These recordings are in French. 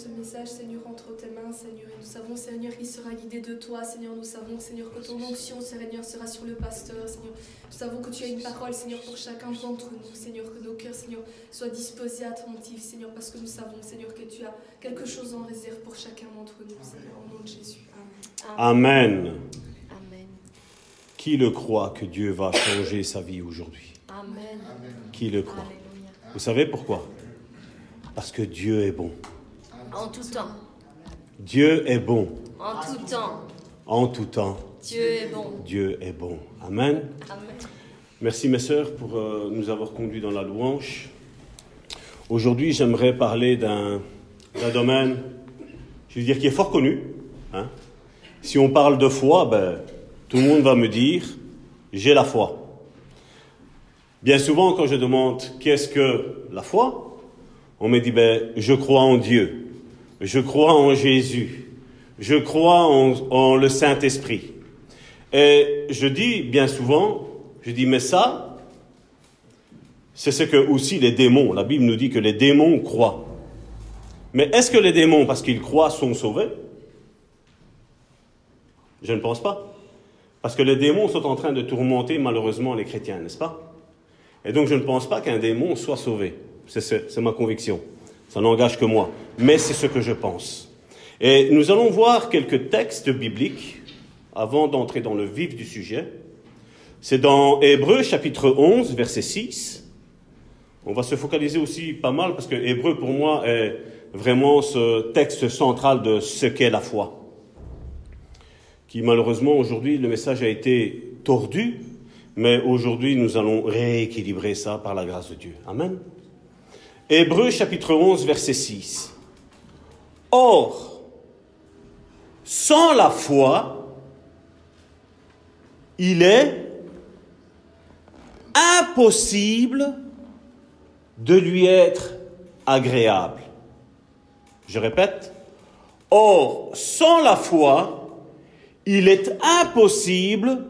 ce message, Seigneur, entre tes mains, Seigneur. Et nous savons, Seigneur, qu'il sera guidé de toi, Seigneur. Nous savons, Seigneur, que ton onction, Seigneur, sera sur le pasteur, Seigneur. Nous savons que tu as une parole, Seigneur, pour chacun d'entre nous, Seigneur. Que nos cœurs, Seigneur, soient disposés, attentifs, Seigneur, parce que nous savons, Seigneur, que tu as quelque chose en réserve pour chacun d'entre nous, Seigneur, au nom de Jésus. Amen. Amen. Qui le croit que Dieu va changer sa vie aujourd'hui? Amen. Qui le croit? Vous savez pourquoi? Parce que Dieu est bon. En tout temps. Dieu est bon. En tout temps. En tout temps. Dieu est bon. Dieu est bon. Amen. Amen. Merci mes sœurs pour euh, nous avoir conduits dans la louange. Aujourd'hui, j'aimerais parler d'un domaine, je veux dire, qui est fort connu. Hein. Si on parle de foi, ben, tout le monde va me dire, j'ai la foi. Bien souvent, quand je demande qu'est-ce que la foi, on me dit, ben, je crois en Dieu, je crois en Jésus, je crois en, le Saint-Esprit. Et je dis bien souvent, je dis, mais ça, c'est ce que aussi les démons, la Bible nous dit que les démons croient. Mais est-ce que les démons, parce qu'ils croient, sont sauvés? Je ne pense pas. Parce que les démons sont en train de tourmenter malheureusement les chrétiens, n'est-ce pas? Et donc je ne pense pas qu'un démon soit sauvé. C'est ma conviction. Ça n'engage que moi. Mais c'est ce que je pense. Et nous allons voir quelques textes bibliques avant d'entrer dans le vif du sujet. C'est dans Hébreu chapitre 11, verset 6. On va se focaliser aussi pas mal parce que Hébreu pour moi est vraiment ce texte central de ce qu'est la foi. Qui malheureusement aujourd'hui le message a été tordu, mais aujourd'hui nous allons rééquilibrer ça par la grâce de Dieu. Amen. Hébreu chapitre 11 verset 6. Or, sans la foi, il est impossible de lui être agréable. Je répète, or, sans la foi, il est impossible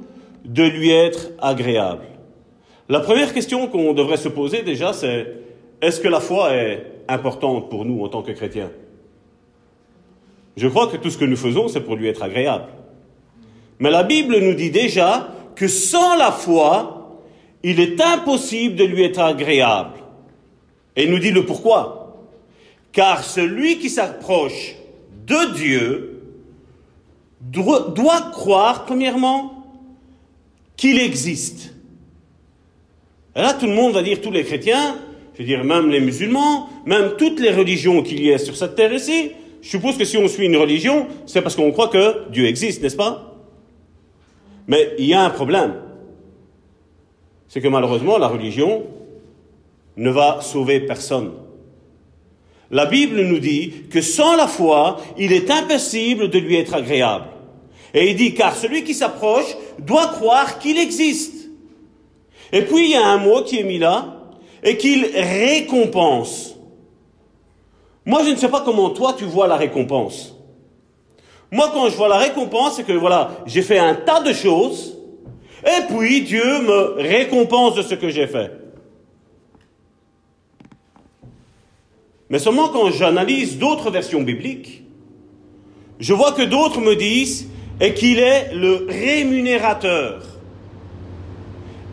de lui être agréable. La première question qu'on devrait se poser déjà, c'est est-ce que la foi est importante pour nous en tant que chrétiens? Je crois que tout ce que nous faisons, c'est pour lui être agréable. Mais la Bible nous dit déjà que sans la foi, il est impossible de lui être agréable. Et il nous dit le pourquoi. Car celui qui s'approche de Dieu doit croire, premièrement, qu'il existe. Et là, tout le monde va dire, tous les chrétiens, je veux dire, même les musulmans, même toutes les religions qu'il y a sur cette terre ici, je suppose que si on suit une religion, c'est parce qu'on croit que Dieu existe, n'est-ce pas? Mais il y a un problème. C'est que malheureusement, la religion ne va sauver personne. La Bible nous dit que sans la foi, il est impossible de lui être agréable. Et il dit, car celui qui s'approche doit croire qu'il existe. Et puis il y a un mot qui est mis là, et qu'il récompense. Moi, je ne sais pas comment toi tu vois la récompense. Moi, quand je vois la récompense, c'est que voilà, j'ai fait un tas de choses, et puis Dieu me récompense de ce que j'ai fait. Mais seulement quand j'analyse d'autres versions bibliques, je vois que d'autres me disent et qu'il est le rémunérateur.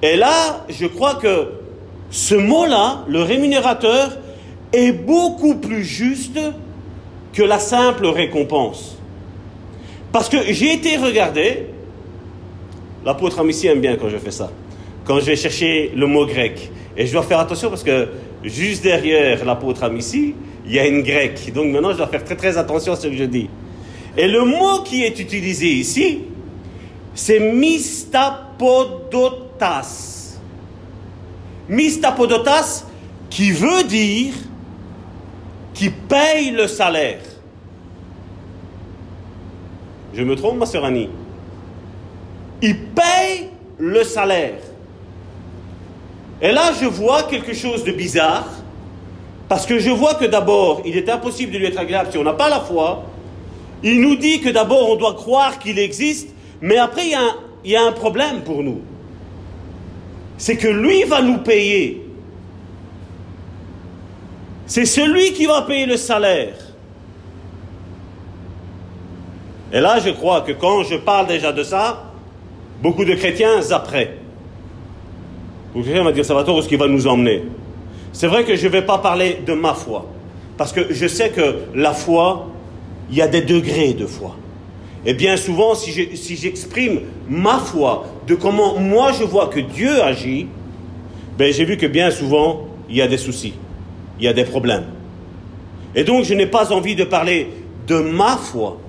Et là, je crois que ce mot-là, le rémunérateur, est beaucoup plus juste que la simple récompense. Parce que j'ai été regardé, l'apôtre Amici aime bien quand je fais ça, quand je vais chercher le mot grec. Et je dois faire attention parce que juste derrière l'apôtre Amici, il y a une grecque. Donc maintenant, je dois faire très très attention à ce que je dis. Et le mot qui est utilisé ici, c'est mistapodotas. Mistapodotas, qui veut dire qui paye le salaire. Je me trompe, ma sœur Annie? Il paye le salaire. Et là, je vois quelque chose de bizarre, parce que je vois que d'abord, il est impossible de lui être agréable si on n'a pas la foi. Il nous dit que d'abord, on doit croire qu'il existe, mais après, il y, a un, il y a un problème pour nous. C'est que lui va nous payer. C'est celui qui va payer le salaire. Et là, je crois que quand je parle déjà de ça, beaucoup de chrétiens zapperaient. Beaucoup de chrétiens vont dire, Salvatore, où est-ce qu'il va nous emmener C'est vrai que je ne vais pas parler de ma foi. Parce que je sais que la foi, il y a des degrés de foi. Et bien souvent, si j'exprime ma foi, de comment moi je vois que Dieu agit, ben j'ai vu que bien souvent, il y a des soucis, il y a des problèmes. Et donc, je n'ai pas envie de parler de ma foi,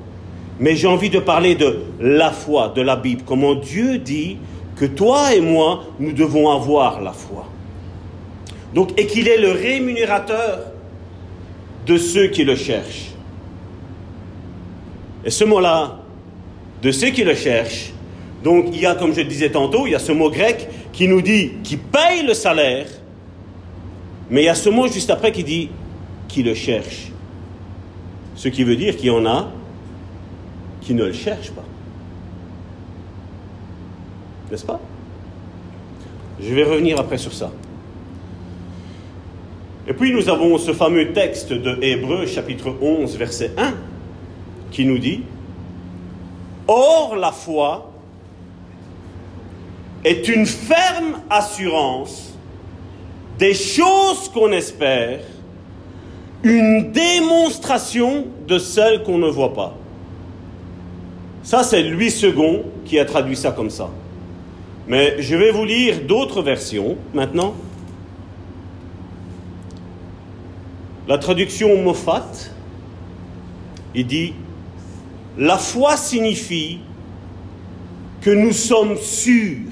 mais j'ai envie de parler de la foi, de la Bible, comment Dieu dit que toi et moi, nous devons avoir la foi. Donc, et qu'il est le rémunérateur de ceux qui le cherchent. Et ce mot-là, de ceux qui le cherchent, donc il y a, comme je le disais tantôt, il y a ce mot grec qui nous dit qui paye le salaire, mais il y a ce mot juste après qui dit qui le cherche. Ce qui veut dire qu'il y en a qui ne le cherchent pas. N'est-ce pas? Je vais revenir après sur ça. Et puis nous avons ce fameux texte de Hébreu chapitre 11 verset 1 qui nous dit Or la foi est une ferme assurance des choses qu'on espère, une démonstration de celles qu'on ne voit pas. Ça, c'est Louis II qui a traduit ça comme ça. Mais je vais vous lire d'autres versions maintenant. La traduction Moffat, il dit La foi signifie que nous sommes sûrs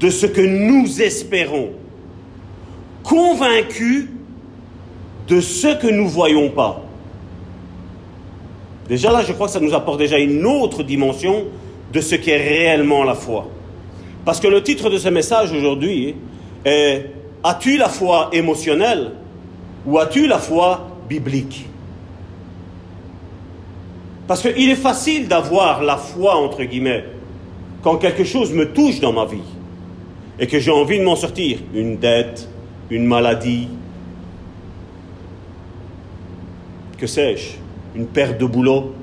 de ce que nous espérons, convaincus de ce que nous ne voyons pas. Déjà là, je crois que ça nous apporte déjà une autre dimension de ce qu'est réellement la foi. Parce que le titre de ce message aujourd'hui est As-tu la foi émotionnelle ou as-tu la foi biblique? Parce qu'il est facile d'avoir la foi, entre guillemets, quand quelque chose me touche dans ma vie et que j'ai envie de m'en sortir. Une dette, une maladie, que sais-je, une perte de boulot,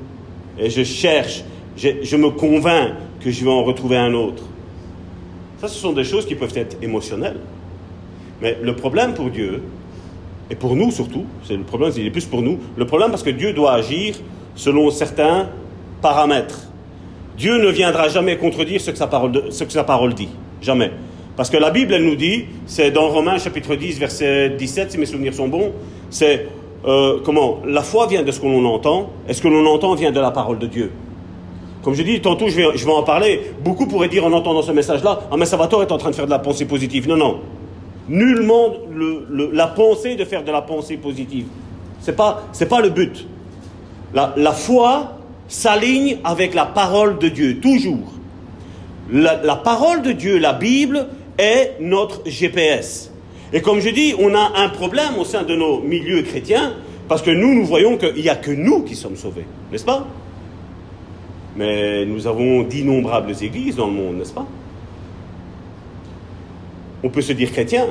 et je cherche, je, me convainc que je vais en retrouver un autre. Ça, ce sont des choses qui peuvent être émotionnelles. Mais le problème pour Dieu, et pour nous surtout, c'est le problème, il est plus pour nous, le problème parce que Dieu doit agir selon certains paramètres. Dieu ne viendra jamais contredire ce que sa parole, ce que sa parole dit. Jamais. Parce que la Bible, elle nous dit, c'est dans Romains chapitre 10, verset 17, si mes souvenirs sont bons, c'est euh, comment La foi vient de ce que l'on entend, et ce que l'on entend vient de la parole de Dieu. Comme je dis, tantôt je vais, je vais en parler, beaucoup pourraient dire en entendant ce message-là, ah mais Salvatore est en train de faire de la pensée positive. Non, non. Nullement le- la pensée de faire de la pensée positive. Ce n'est pas le but. La, foi s'aligne avec la parole de Dieu, toujours. La, la parole de Dieu, la Bible, est notre GPS. Et comme je dis, on a un problème au sein de nos milieux chrétiens, parce que nous, nous voyons qu'il n'y a que nous qui sommes sauvés, n'est-ce pas? Mais nous avons d'innombrables églises dans le monde, n'est-ce pas? On peut se dire chrétien,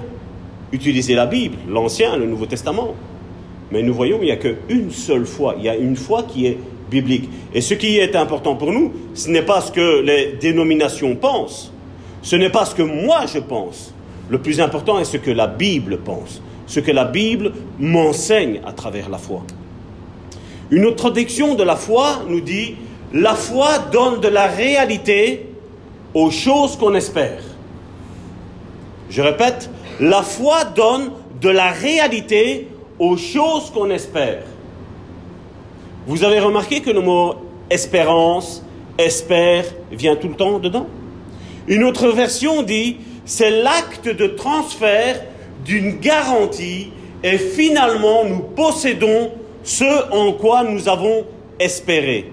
utiliser la Bible, l'Ancien, le Nouveau Testament. Mais nous voyons qu'il n'y a qu'une seule foi. Il y a une foi qui est biblique. Et ce qui est important pour nous, ce n'est pas ce que les dénominations pensent. Ce n'est pas ce que moi je pense. Le plus important est ce que la Bible pense. Ce que la Bible m'enseigne à travers la foi. Une autre traduction de la foi nous dit La foi donne de la réalité aux choses qu'on espère. Je répète, la foi donne de la réalité aux choses qu'on espère. Vous avez remarqué que le mot espérance, espère, vient tout le temps dedans Une autre version dit, c'est l'acte de transfert d'une garantie et finalement nous possédons ce en quoi nous avons espéré.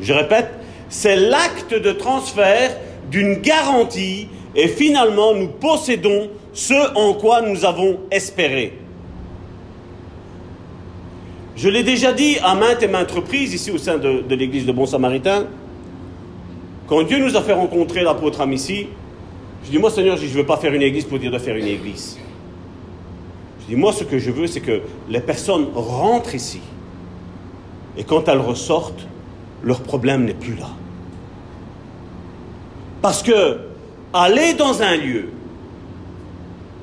Je répète, c'est l'acte de transfert d'une garantie et finalement nous possédons ce en quoi nous avons espéré. Je l'ai déjà dit à maintes et maintes reprises ici au sein de, l'église de Bon Samaritain, quand Dieu nous a fait rencontrer l'apôtre Amici, je dis moi Seigneur, je ne veux pas faire une église pour dire de faire une église. Je dis moi ce que je veux c'est que les personnes rentrent ici et quand elles ressortent, leur problème n'est plus là. Parce que aller dans un lieu,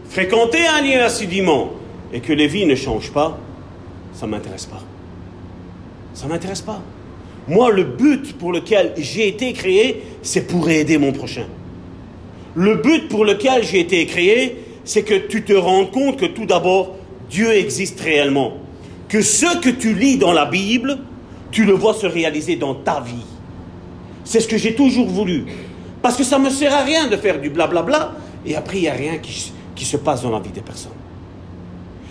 fréquenter un lieu assidûment et que les vies ne changent pas, ça m'intéresse pas. Ça m'intéresse pas. Moi, le but pour lequel j'ai été créé, c'est pour aider mon prochain. Le but pour lequel j'ai été créé, c'est que tu te rends compte que tout d'abord, Dieu existe réellement. Que ce que tu lis dans la Bible, tu le vois se réaliser dans ta vie. C'est ce que j'ai toujours voulu. Parce que ça ne me sert à rien de faire du blablabla et après il n'y a rien qui se passe dans la vie des personnes.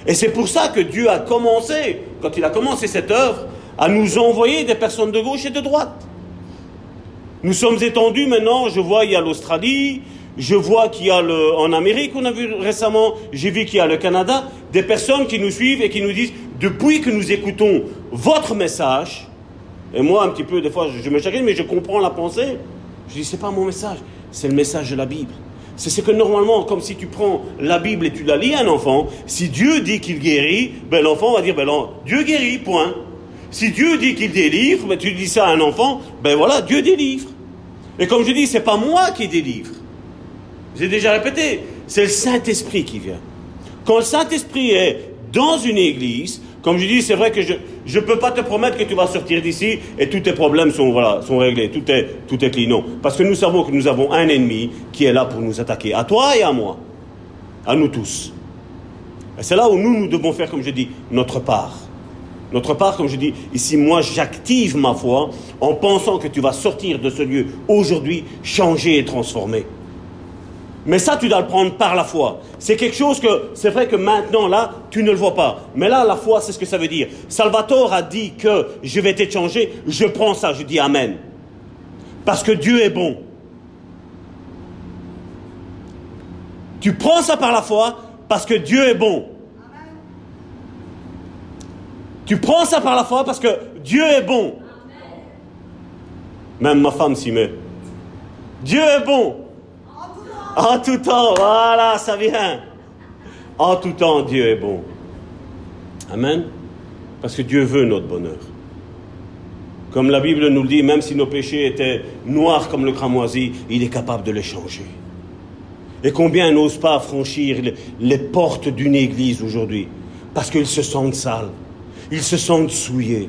Et c'est pour ça que Dieu a commencé, quand il a commencé cette œuvre, à nous envoyer des personnes de gauche et de droite. Nous sommes étendus maintenant, je vois, il y a l'Australie, je vois qu'il y a le, en Amérique, on a vu récemment, j'ai vu qu'il y a le Canada, des personnes qui nous suivent et qui nous disent, depuis que nous écoutons votre message, et moi un petit peu, des fois, je, me chagrine, mais je comprends la pensée, je dis, c'est pas mon message, c'est le message de la Bible. C'est ce que normalement, comme si tu prends la Bible et tu la lis à un enfant, si Dieu dit qu'il guérit, ben l'enfant va dire, ben Dieu guérit, point. Si Dieu dit qu'il délivre, ben tu dis ça à un enfant, ben voilà, Dieu délivre. Et comme je dis, c'est pas moi qui délivre. J'ai déjà répété, c'est le Saint-Esprit qui vient. Quand le Saint-Esprit est dans une église, comme je dis, c'est vrai que je ne peux pas te promettre que tu vas sortir d'ici et tous tes problèmes sont, réglés, tout est, tout est clean. Non, parce que nous savons que nous avons un ennemi qui est là pour nous attaquer, à toi et à moi, à nous tous. Et c'est là où nous, nous devons faire, comme je dis, notre part. Notre part, comme je dis, ici, moi, j'active ma foi en pensant que tu vas sortir de ce lieu aujourd'hui, changé et transformé. Mais ça, tu dois le prendre par la foi. C'est quelque chose que, c'est vrai que maintenant, là, tu ne le vois pas. Mais là, la foi, c'est ce que ça veut dire. Salvatore a dit que je vais t'échanger. Je prends ça, je dis Amen. Parce que Dieu est bon. Tu prends ça par la foi parce que Dieu est bon. Tu prends ça par la foi parce que Dieu est bon. Même ma femme s'y met. Dieu est bon. En tout temps, voilà, ça vient. En tout temps, Dieu est bon. Amen. Parce que Dieu veut notre bonheur. Comme la Bible nous le dit, même si nos péchés étaient noirs comme le cramoisi, il est capable de les changer. Et combien n'osent pas franchir les portes d'une église aujourd'hui? Parce qu'ils se sentent sales ils se sentent souillés.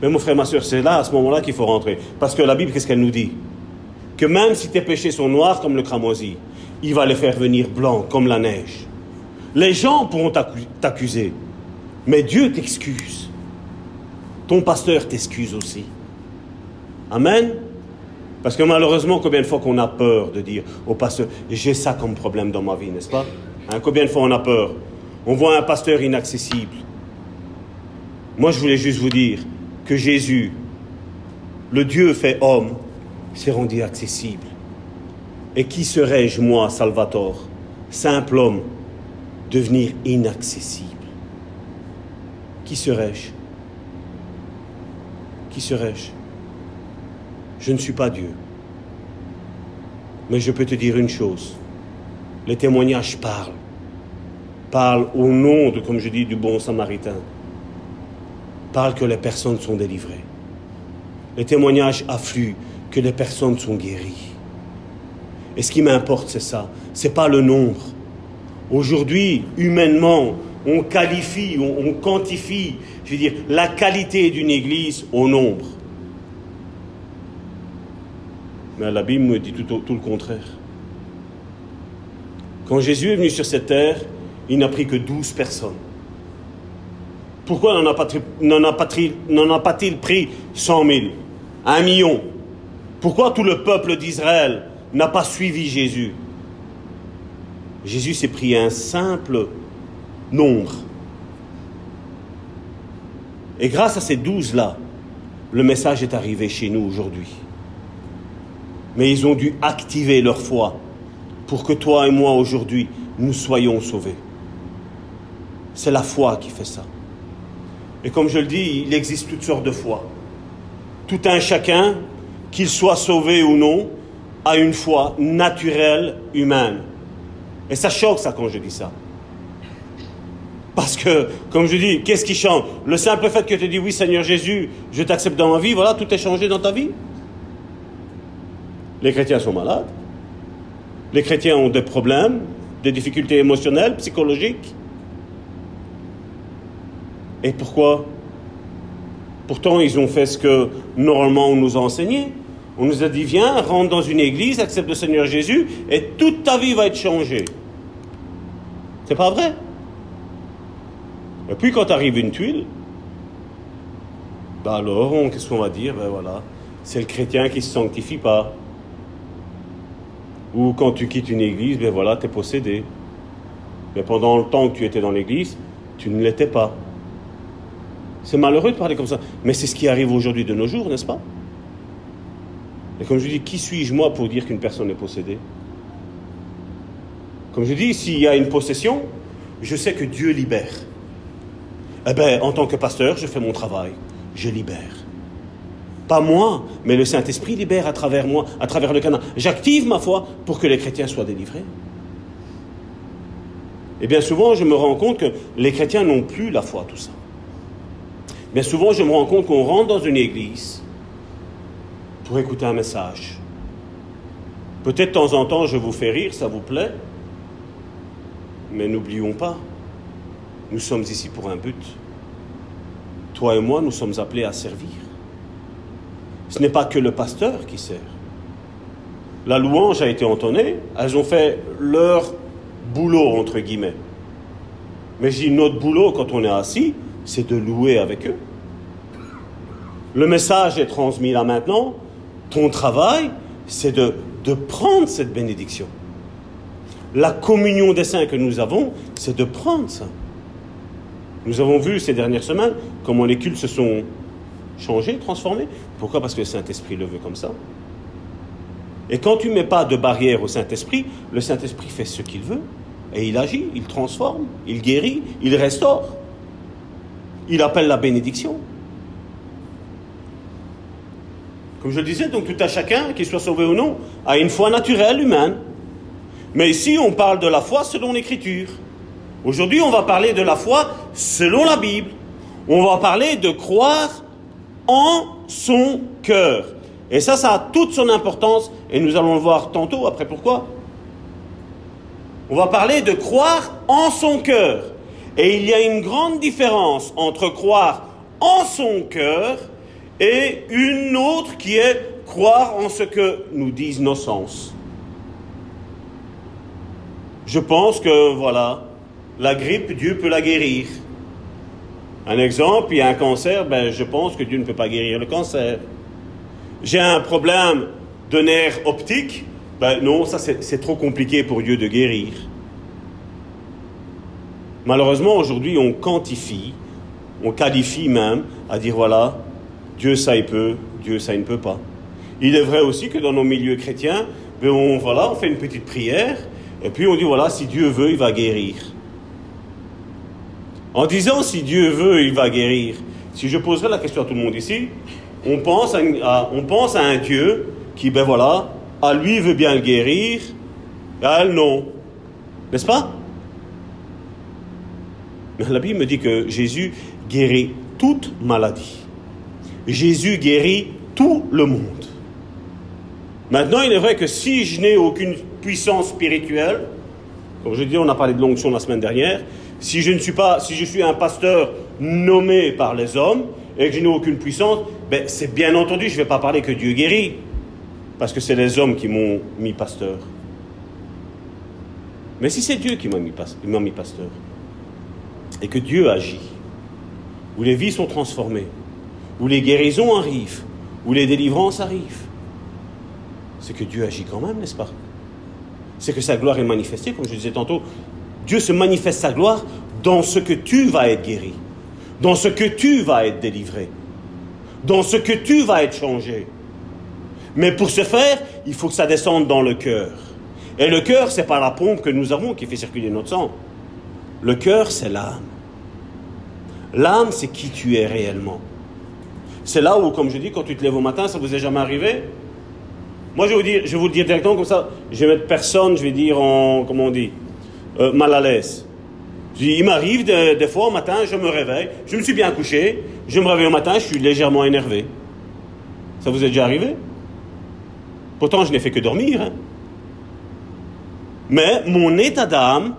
Mais mon frère, ma soeur, c'est là, à ce moment-là, qu'il faut rentrer. Parce que la Bible, qu'est-ce qu'elle nous dit? Que même si tes péchés sont noirs comme le cramoisi, il va les faire venir blancs comme la neige. Les gens pourront t'accuser, mais Dieu t'excuse. Ton pasteur t'excuse aussi. Amen. Parce que malheureusement, combien de fois qu'on a peur de dire au pasteur, j'ai ça comme problème dans ma vie, n'est-ce pas? Hein, Combien de fois on a peur? On voit un pasteur inaccessible. Moi, je voulais juste vous dire que Jésus, le Dieu fait homme, s'est rendu accessible. Et qui serais-je, moi, Salvatore, simple homme, devenir inaccessible? Qui serais-je? Qui serais-je? Je ne suis pas Dieu. Mais je peux te dire une chose. Les témoignages parlent. Parlent au nom, de, comme je dis, du bon samaritain parle que les personnes sont délivrées. Les témoignages affluent que les personnes sont guéries. Et ce qui m'importe, c'est ça. C'est pas le nombre. Aujourd'hui, humainement, on qualifie, on, quantifie, je veux dire, la qualité d'une église au nombre. Mais la Bible me dit tout, le contraire. Quand Jésus est venu sur cette terre, il n'a pris que douze personnes. Pourquoi n'en a pas-il pris 100 000 Un million Pourquoi tout le peuple d'Israël n'a pas suivi Jésus? Jésus s'est pris un simple nombre. Et grâce à ces douze-là, le message est arrivé chez nous aujourd'hui. Mais ils ont dû activer leur foi pour que toi et moi aujourd'hui, nous soyons sauvés. C'est la foi qui fait ça. Et comme je le dis, il existe toutes sortes de foi. Tout un chacun, qu'il soit sauvé ou non, a une foi naturelle, humaine. Et ça choque ça quand je dis ça. Parce que, comme je dis, qu'est-ce qui change? Le simple fait que tu dis oui Seigneur Jésus, je t'accepte dans ma vie, voilà, tout est changé dans ta vie. Les chrétiens sont malades. Les chrétiens ont des problèmes, des difficultés émotionnelles, psychologiques. Et pourquoi Pourtant, ils ont fait ce que normalement on nous a enseigné. On nous a dit, viens, rentre dans une église, accepte le Seigneur Jésus, et toute ta vie va être changée. C'est pas vrai? Et puis quand arrive une tuile, bah alors, qu'est-ce qu'on va dire? Ben voilà, c'est le chrétien qui se sanctifie pas. Ou quand tu quittes une église, ben voilà, tu es possédé. Mais pendant le temps que tu étais dans l'église, tu ne l'étais pas. C'est malheureux de parler comme ça, mais c'est ce qui arrive aujourd'hui de nos jours, n'est-ce pas? Et comme je dis, qui suis-je moi pour dire qu'une personne est possédée? Comme je dis, s'il y a une possession, je sais que Dieu libère. Eh bien, en tant que pasteur, je fais mon travail, je libère. Pas moi, mais le Saint-Esprit libère à travers moi, à travers le canal. J'active ma foi pour que les chrétiens soient délivrés. Et bien souvent, je me rends compte que les chrétiens n'ont plus la foi, tout ça. Bien souvent, je me rends compte qu'on rentre dans une église pour écouter un message. Peut-être de temps en temps, je vous fais rire, ça vous plaît, mais n'oublions pas, nous sommes ici pour un but. Toi et moi, nous sommes appelés à servir. Ce n'est pas que le pasteur qui sert. La louange a été entonnée, elles ont fait leur boulot, entre guillemets. Mais dis, notre boulot, quand on est assis, c'est de louer avec eux. Le message est transmis là maintenant. Ton travail, c'est de, de prendre cette bénédiction. La communion des saints que nous avons, c'est de prendre ça. Nous avons vu ces dernières semaines comment les cultes se sont changés, transformés. Pourquoi? Parce que le Saint-Esprit le veut comme ça. Et quand tu ne mets pas de barrière au Saint-Esprit, le Saint-Esprit fait ce qu'il veut. Et il agit, il transforme, il guérit, il restaure. Il appelle la bénédiction. Comme je le disais, donc tout à chacun, qu'il soit sauvé ou non, a une foi naturelle humaine. Mais ici, on parle de la foi selon l'Écriture. Aujourd'hui, on va parler de la foi selon la Bible. On va parler de croire en son cœur. Et ça, ça a toute son importance, et nous allons le voir tantôt, après pourquoi. On va parler de croire en son cœur. Et il y a une grande différence entre croire en son cœur et une autre qui est croire en ce que nous disent nos sens. Je pense que, voilà, la grippe, Dieu peut la guérir. Un exemple, il y a un cancer, ben, je pense que Dieu ne peut pas guérir le cancer. J'ai un problème de nerf optique, ben non, ça c'est trop compliqué pour Dieu de guérir. Malheureusement, aujourd'hui, on quantifie, on qualifie même à dire voilà, Dieu ça il peut, Dieu ça il ne peut pas. Il est vrai aussi que dans nos milieux chrétiens, ben on, voilà, on fait une petite prière et puis on dit voilà, si Dieu veut, il va guérir. En disant si Dieu veut, il va guérir, si je poserais la question à tout le monde ici, on pense à, on pense à un Dieu qui, ben voilà, à lui veut bien le guérir, à elle non. N'est-ce pas? La Bible me dit que Jésus guérit toute maladie. Jésus guérit tout le monde. Maintenant, il est vrai que si je n'ai aucune puissance spirituelle, comme je dis, on a parlé de l'onction la semaine dernière, si je ne suis pas, si je suis un pasteur nommé par les hommes et que je n'ai aucune puissance, ben c'est bien entendu, je ne vais pas parler que Dieu guérit, parce que c'est les hommes qui m'ont mis pasteur. Mais si c'est Dieu qui m'a mis, mis pasteur, et que Dieu agit, où les vies sont transformées, où les guérisons arrivent, où les délivrances arrivent, c'est que Dieu agit quand même, n'est-ce pas? C'est que sa gloire est manifestée, comme je disais tantôt. Dieu se manifeste sa gloire dans ce que tu vas être guéri, dans ce que tu vas être délivré, dans ce que tu vas être changé. Mais pour ce faire, il faut que ça descende dans le cœur. Et le cœur, c'est pas la pompe que nous avons qui fait circuler notre sang. Le cœur, c'est l'âme. L'âme, c'est qui tu es réellement. C'est là où, comme je dis, quand tu te lèves au matin, ça vous est jamais arrivé? Moi, je vais vous dire, je vous le dire directement comme ça. Je vais mettre personne, je vais dire en, comment on dit, euh, mal à l'aise. Il m'arrive de- des fois au matin, je me réveille, je me suis bien couché, je me réveille au matin, je suis légèrement énervé. Ça vous est déjà arrivé? Pourtant, je n'ai fait que dormir. hein. Mais mon état d'âme,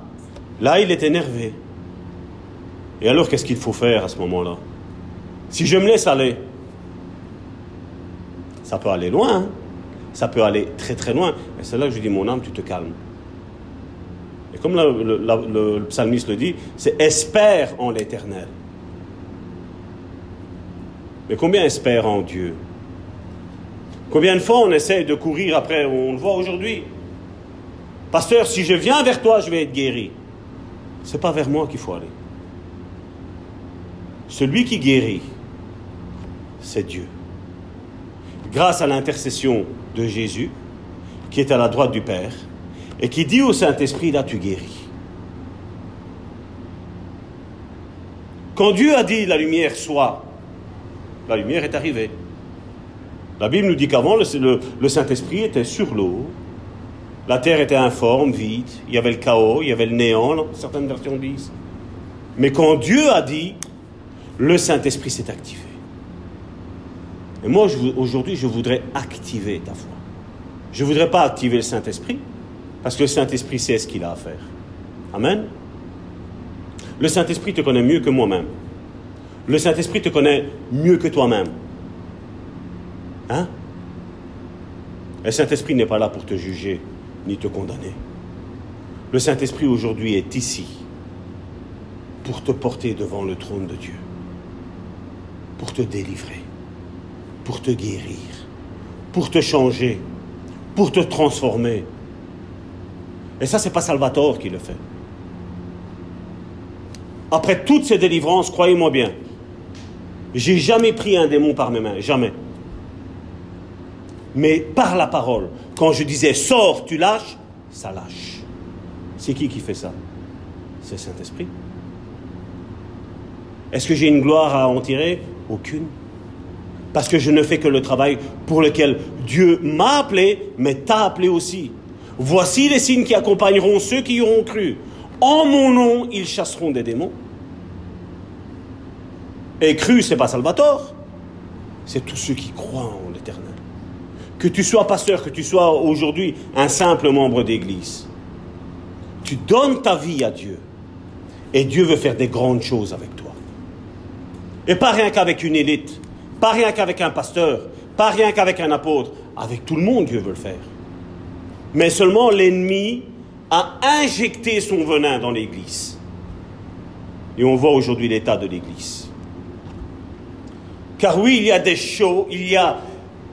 là, il est énervé. Et alors, qu'est-ce qu'il faut faire à ce moment-là? Si je me laisse aller, ça peut aller loin, hein. ça peut aller très très loin. Et c'est là que je dis, mon âme, tu te calmes. Et comme le- le psalmiste le dit, c'est espère en l'éternel. Mais combien espère en Dieu? Combien de fois on essaie de courir après, on le voit aujourd'hui. Pasteur, si je viens vers toi, je vais être guéri. C'est pas vers moi qu'il faut aller. Celui qui guérit, c'est Dieu. Grâce à l'intercession de Jésus, qui est à la droite du Père, et qui dit au Saint-Esprit, là tu guéris. Quand Dieu a dit la lumière soit, la lumière est arrivée. La Bible nous dit qu'avant, le Saint-Esprit était sur l'eau, la terre était informe, vide, il y avait le chaos, il y avait le néant, certaines versions disent. Mais quand Dieu a dit, le Saint-Esprit s'est activé. Et moi, aujourd'hui, je voudrais activer ta foi. Je ne voudrais pas activer le Saint-Esprit, parce que le Saint-Esprit sait ce qu'il a à faire. Amen. Le Saint-Esprit te connaît mieux que moi-même. Le Saint-Esprit te connaît mieux que toi-même. Hein? Le Saint-Esprit n'est pas là pour te juger ni te condamner. Le Saint-Esprit aujourd'hui est ici pour te porter devant le trône de Dieu, pour te délivrer, pour te guérir, pour te changer, pour te transformer. Et ça, c'est pas Salvatore qui le fait. Après toutes ces délivrances, croyez-moi bien, j'ai jamais pris un démon par mes mains, jamais. Mais par la parole, quand je disais sors, tu lâches, ça lâche. C'est qui qui fait ça? C'est Saint-Esprit. Est-ce que j'ai une gloire à en tirer? Aucune. Parce que je ne fais que le travail pour lequel Dieu m'a appelé, mais t'a appelé aussi. Voici les signes qui accompagneront ceux qui auront cru. En mon nom, ils chasseront des démons. Et cru, c'est pas Salvatore, c'est tous ceux qui croient en. Que tu sois pasteur, que tu sois aujourd'hui un simple membre d'église, tu donnes ta vie à Dieu. Et Dieu veut faire des grandes choses avec toi. Et pas rien qu'avec une élite, pas rien qu'avec un pasteur, pas rien qu'avec un apôtre. Avec tout le monde, Dieu veut le faire. Mais seulement l'ennemi a injecté son venin dans l'Église. Et on voit aujourd'hui l'état de l'Église. Car oui, il y a des choses, il y a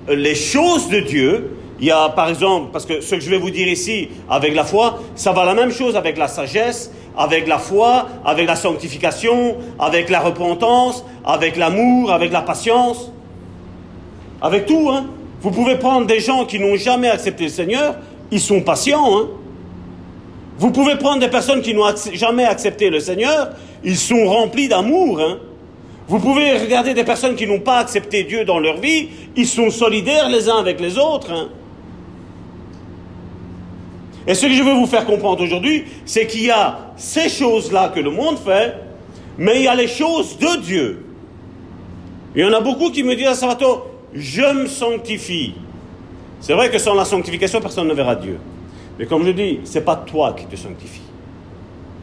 les choses de Dieu. Il y a, par exemple, parce que ce que je vais vous dire ici, avec la foi, ça va la même chose avec la sagesse, avec la foi, avec la sanctification, avec la repentance, avec l'amour, avec la patience, avec tout. Hein. Vous pouvez prendre des gens qui n'ont jamais accepté le Seigneur, ils sont patients. Hein. Vous pouvez prendre des personnes qui n'ont jamais accepté le Seigneur, ils sont remplis d'amour. Hein. Vous pouvez regarder des personnes qui n'ont pas accepté Dieu dans leur vie, ils sont solidaires les uns avec les autres. hein. Et ce que je veux vous faire comprendre aujourd'hui, c'est qu'il y a ces choses-là que le monde fait, mais il y a les choses de Dieu. Il y en a beaucoup qui me disent à Salvatore, je me sanctifie. C'est vrai que sans la sanctification, personne ne verra Dieu. Mais comme je dis, ce n'est pas toi qui te sanctifie.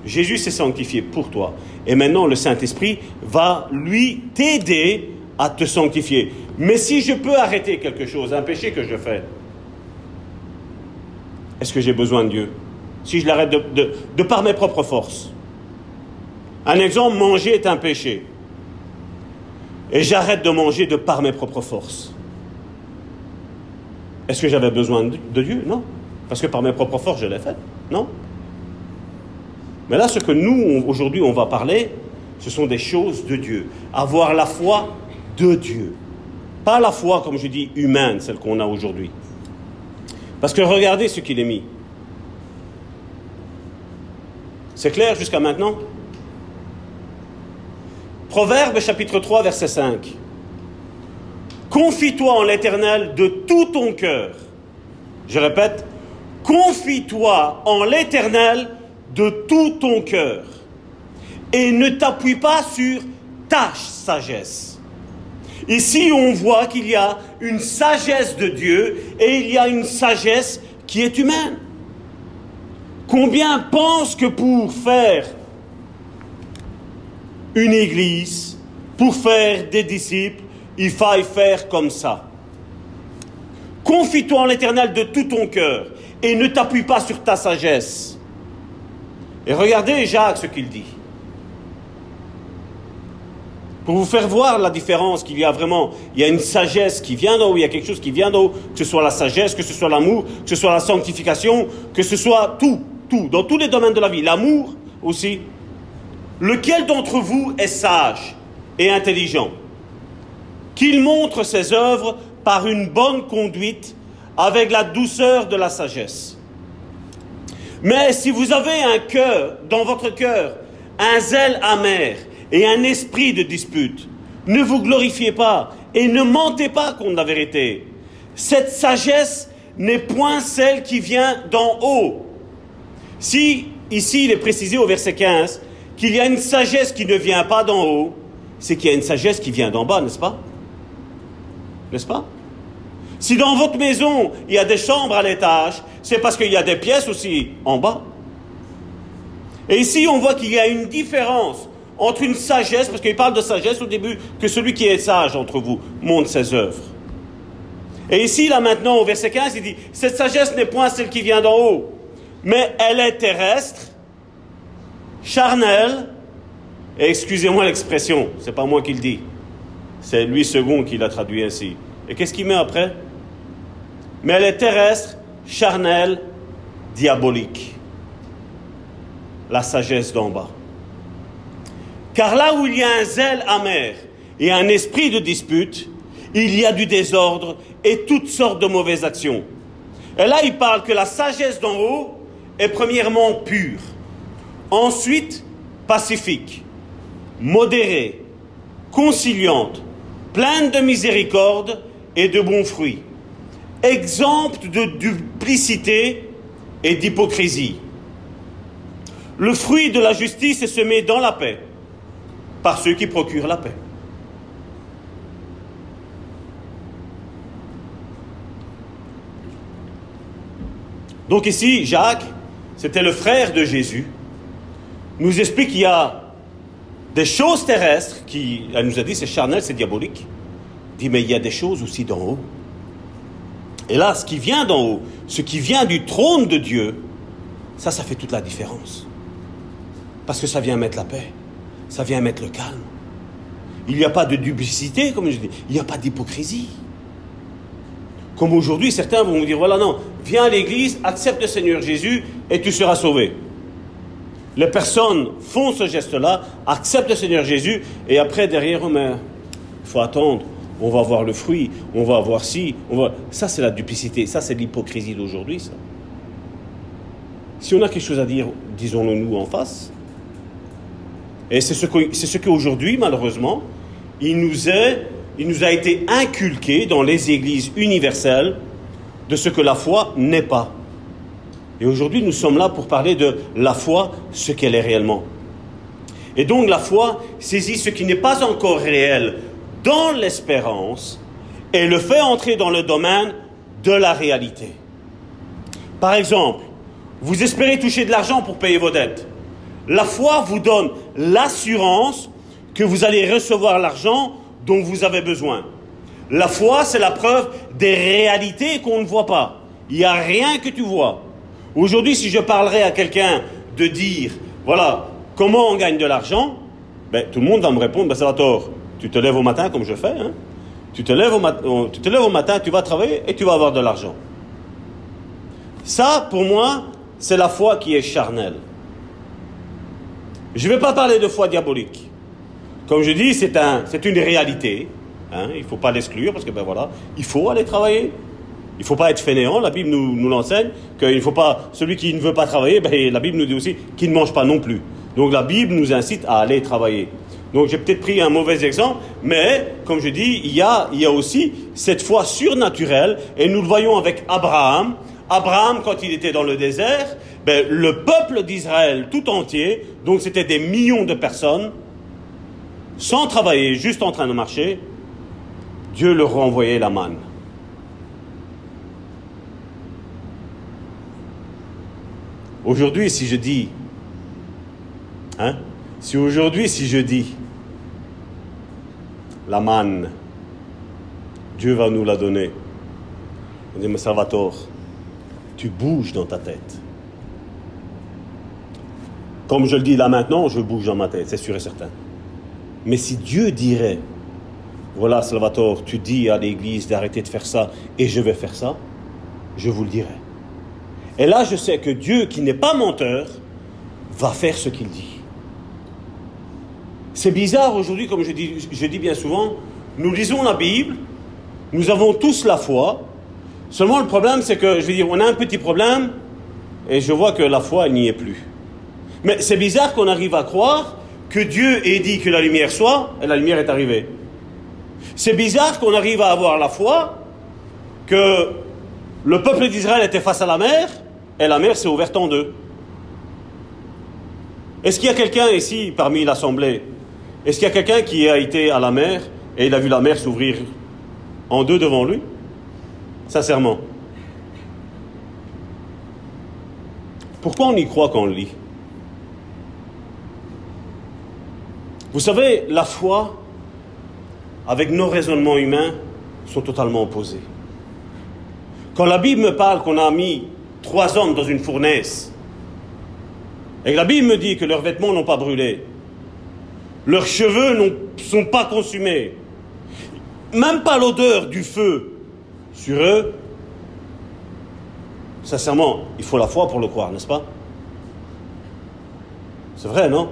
Jésus s'est sanctifié pour toi. Et maintenant, le Saint-Esprit va lui t'aider à te sanctifier. Mais si je peux arrêter quelque chose, un péché que je fais, est-ce que j'ai besoin de Dieu? Si je l'arrête de, par mes propres forces. Un exemple, manger est un péché. Et j'arrête de manger de par mes propres forces. Est-ce que j'avais besoin de Dieu? Non. Parce que par mes propres forces, je l'ai fait. Non. Mais là, ce que nous, aujourd'hui, on va parler, ce sont des choses de Dieu. Avoir la foi de Dieu. Pas la foi, comme je dis, humaine, celle qu'on a aujourd'hui. Parce que regardez ce qu'il est mis. C'est clair jusqu'à maintenant? Proverbe chapitre 3, verset 5. Confie-toi en l'Éternel de tout ton cœur. Je répète, confie-toi en l'Éternel de tout ton cœur. et ne t'appuie pas sur ta sagesse. Ici, on voit qu'il y a une sagesse de Dieu et il y a une sagesse qui est humaine. Combien pensent que pour faire une église, pour faire des disciples, il faille faire comme ça? Confie-toi en l'Éternel de tout ton cœur et ne t'appuie pas sur ta sagesse. Et regardez Jacques ce qu'il dit. Pour vous faire voir la différence qu'il y a vraiment, il y a une sagesse qui vient d'en haut, il y a quelque chose qui vient d'en haut, que ce soit la sagesse, que ce soit l'amour, que ce soit la sanctification, que ce soit tout, tout, dans tous les domaines de la vie, l'amour aussi. Lequel d'entre vous est sage et intelligent? Qu'il montre ses œuvres par une bonne conduite avec la douceur de la sagesse. Mais si vous avez un cœur, dans votre cœur, un zèle amer et un esprit de dispute, ne vous glorifiez pas et ne mentez pas contre la vérité. Cette sagesse n'est point celle qui vient d'en haut. Si, ici, il est précisé au verset 15 qu'il y a une sagesse qui ne vient pas d'en haut, c'est qu'il y a une sagesse qui vient d'en bas, n'est-ce pas? N'est-ce pas? Si dans votre maison, il y a des chambres à l'étage, c'est parce qu'il y a des pièces aussi en bas. Et ici, on voit qu'il y a une différence entre une sagesse, parce qu'il parle de sagesse au début, que celui qui est sage entre vous montre ses œuvres. Et ici, là maintenant, au verset 15, il dit, cette sagesse n'est point celle qui vient d'en haut, mais elle est terrestre, charnelle, et excusez-moi l'expression, c'est pas moi qui le dis, c'est lui second qui l'a traduit ainsi. Et qu'est-ce qu'il met après? Mais elle est terrestre, charnelle, diabolique. La sagesse d'en bas. Car là où il y a un zèle amer et un esprit de dispute, il y a du désordre et toutes sortes de mauvaises actions. Et là, il parle que la sagesse d'en haut est premièrement pure, ensuite pacifique, modérée, conciliante, pleine de miséricorde et de bons fruits, exempte de duplicité et d'hypocrisie. Le fruit de la justice est semé dans la paix par ceux qui procurent la paix. Donc ici, Jacques, c'était le frère de Jésus, nous explique qu'il y a des choses terrestres qui, elle nous a dit, c'est charnel, c'est diabolique. Il dit, mais il y a des choses aussi d'en haut. Et là, ce qui vient d'en haut, ce qui vient du trône de Dieu, ça, ça fait toute la différence. Parce que ça vient mettre la paix, ça vient mettre le calme. Il n'y a pas de duplicité, comme je dis, il n'y a pas d'hypocrisie. Comme aujourd'hui, certains vont vous dire, voilà, non, viens à l'église, accepte le Seigneur Jésus et tu seras sauvé. Les personnes font ce geste-là, acceptent le Seigneur Jésus, et après, derrière eux, il faut attendre, on va voir le fruit, on va voir si. Ça, c'est la duplicité, ça, c'est l'hypocrisie d'aujourd'hui. Si on a quelque chose à dire, disons-le nous en face. Et c'est ce, que, c'est ce qu'aujourd'hui, malheureusement, il nous, est, il nous a été inculqué dans les églises universelles de ce que la foi n'est pas. Et aujourd'hui, nous sommes là pour parler de la foi, ce qu'elle est réellement. Et donc la foi saisit ce qui n'est pas encore réel dans l'espérance et le fait entrer dans le domaine de la réalité. Par exemple, vous espérez toucher de l'argent pour payer vos dettes. La foi vous donne l'assurance que vous allez recevoir l'argent dont vous avez besoin. La foi, c'est la preuve des réalités qu'on ne voit pas. Il n'y a rien que tu vois. Aujourd'hui, si je parlerais à quelqu'un de dire, voilà, comment on gagne de l'argent, ben, tout le monde va me répondre, ben, Salvatore, tu te lèves au matin comme je fais, hein, tu, te lèves au tu te lèves au matin, tu vas travailler et tu vas avoir de l'argent. Ça, pour moi, c'est la foi qui est charnelle. Je ne vais pas parler de foi diabolique. Comme je dis, c'est un, une réalité. Hein, il ne faut pas l'exclure parce que, ben voilà, il faut aller travailler. Il ne faut pas être fainéant, la Bible nous, nous l'enseigne, qu'il faut pas, celui qui ne veut pas travailler, ben, la Bible nous dit aussi qu'il ne mange pas non plus. Donc la Bible nous incite à aller travailler. Donc j'ai peut-être pris un mauvais exemple, mais comme je dis, il y a, il y a aussi cette foi surnaturelle, et nous le voyons avec Abraham. Abraham, quand il était dans le désert, ben, le peuple d'Israël tout entier, donc c'était des millions de personnes, sans travailler, juste en train de marcher, Dieu leur renvoyait la manne. Aujourd'hui, si je dis, hein, si aujourd'hui, si je dis, la manne, Dieu va nous la donner. On dit, mais Salvatore, tu bouges dans ta tête. Comme je le dis là maintenant, je bouge dans ma tête, c'est sûr et certain. Mais si Dieu dirait, voilà Salvatore, tu dis à l'Église d'arrêter de faire ça et je vais faire ça, je vous le dirai. Et là, je sais que Dieu, qui n'est pas menteur, va faire ce qu'il dit. C'est bizarre aujourd'hui, comme je dis, je dis bien souvent, nous lisons la Bible, nous avons tous la foi. Seulement le problème, c'est que, je veux dire, on a un petit problème, et je vois que la foi n'y est plus. Mais c'est bizarre qu'on arrive à croire que Dieu ait dit que la lumière soit, et la lumière est arrivée. C'est bizarre qu'on arrive à avoir la foi que le peuple d'Israël était face à la mer, et la mer s'est ouverte en deux. Est-ce qu'il y a quelqu'un ici, parmi l'Assemblée, est-ce qu'il y a quelqu'un qui a été à la mer et il a vu la mer s'ouvrir en deux devant lui? Sincèrement. Pourquoi on y croit quand on lit? Vous savez, la foi, avec nos raisonnements humains, sont totalement opposés. Quand la Bible me parle qu'on a mis trois hommes dans une fournaise, et que la Bible me dit que leurs vêtements n'ont pas brûlé, leurs cheveux ne sont pas consumés, même pas l'odeur du feu sur eux, sincèrement, il faut la foi pour le croire, n'est-ce pas? C'est vrai, non?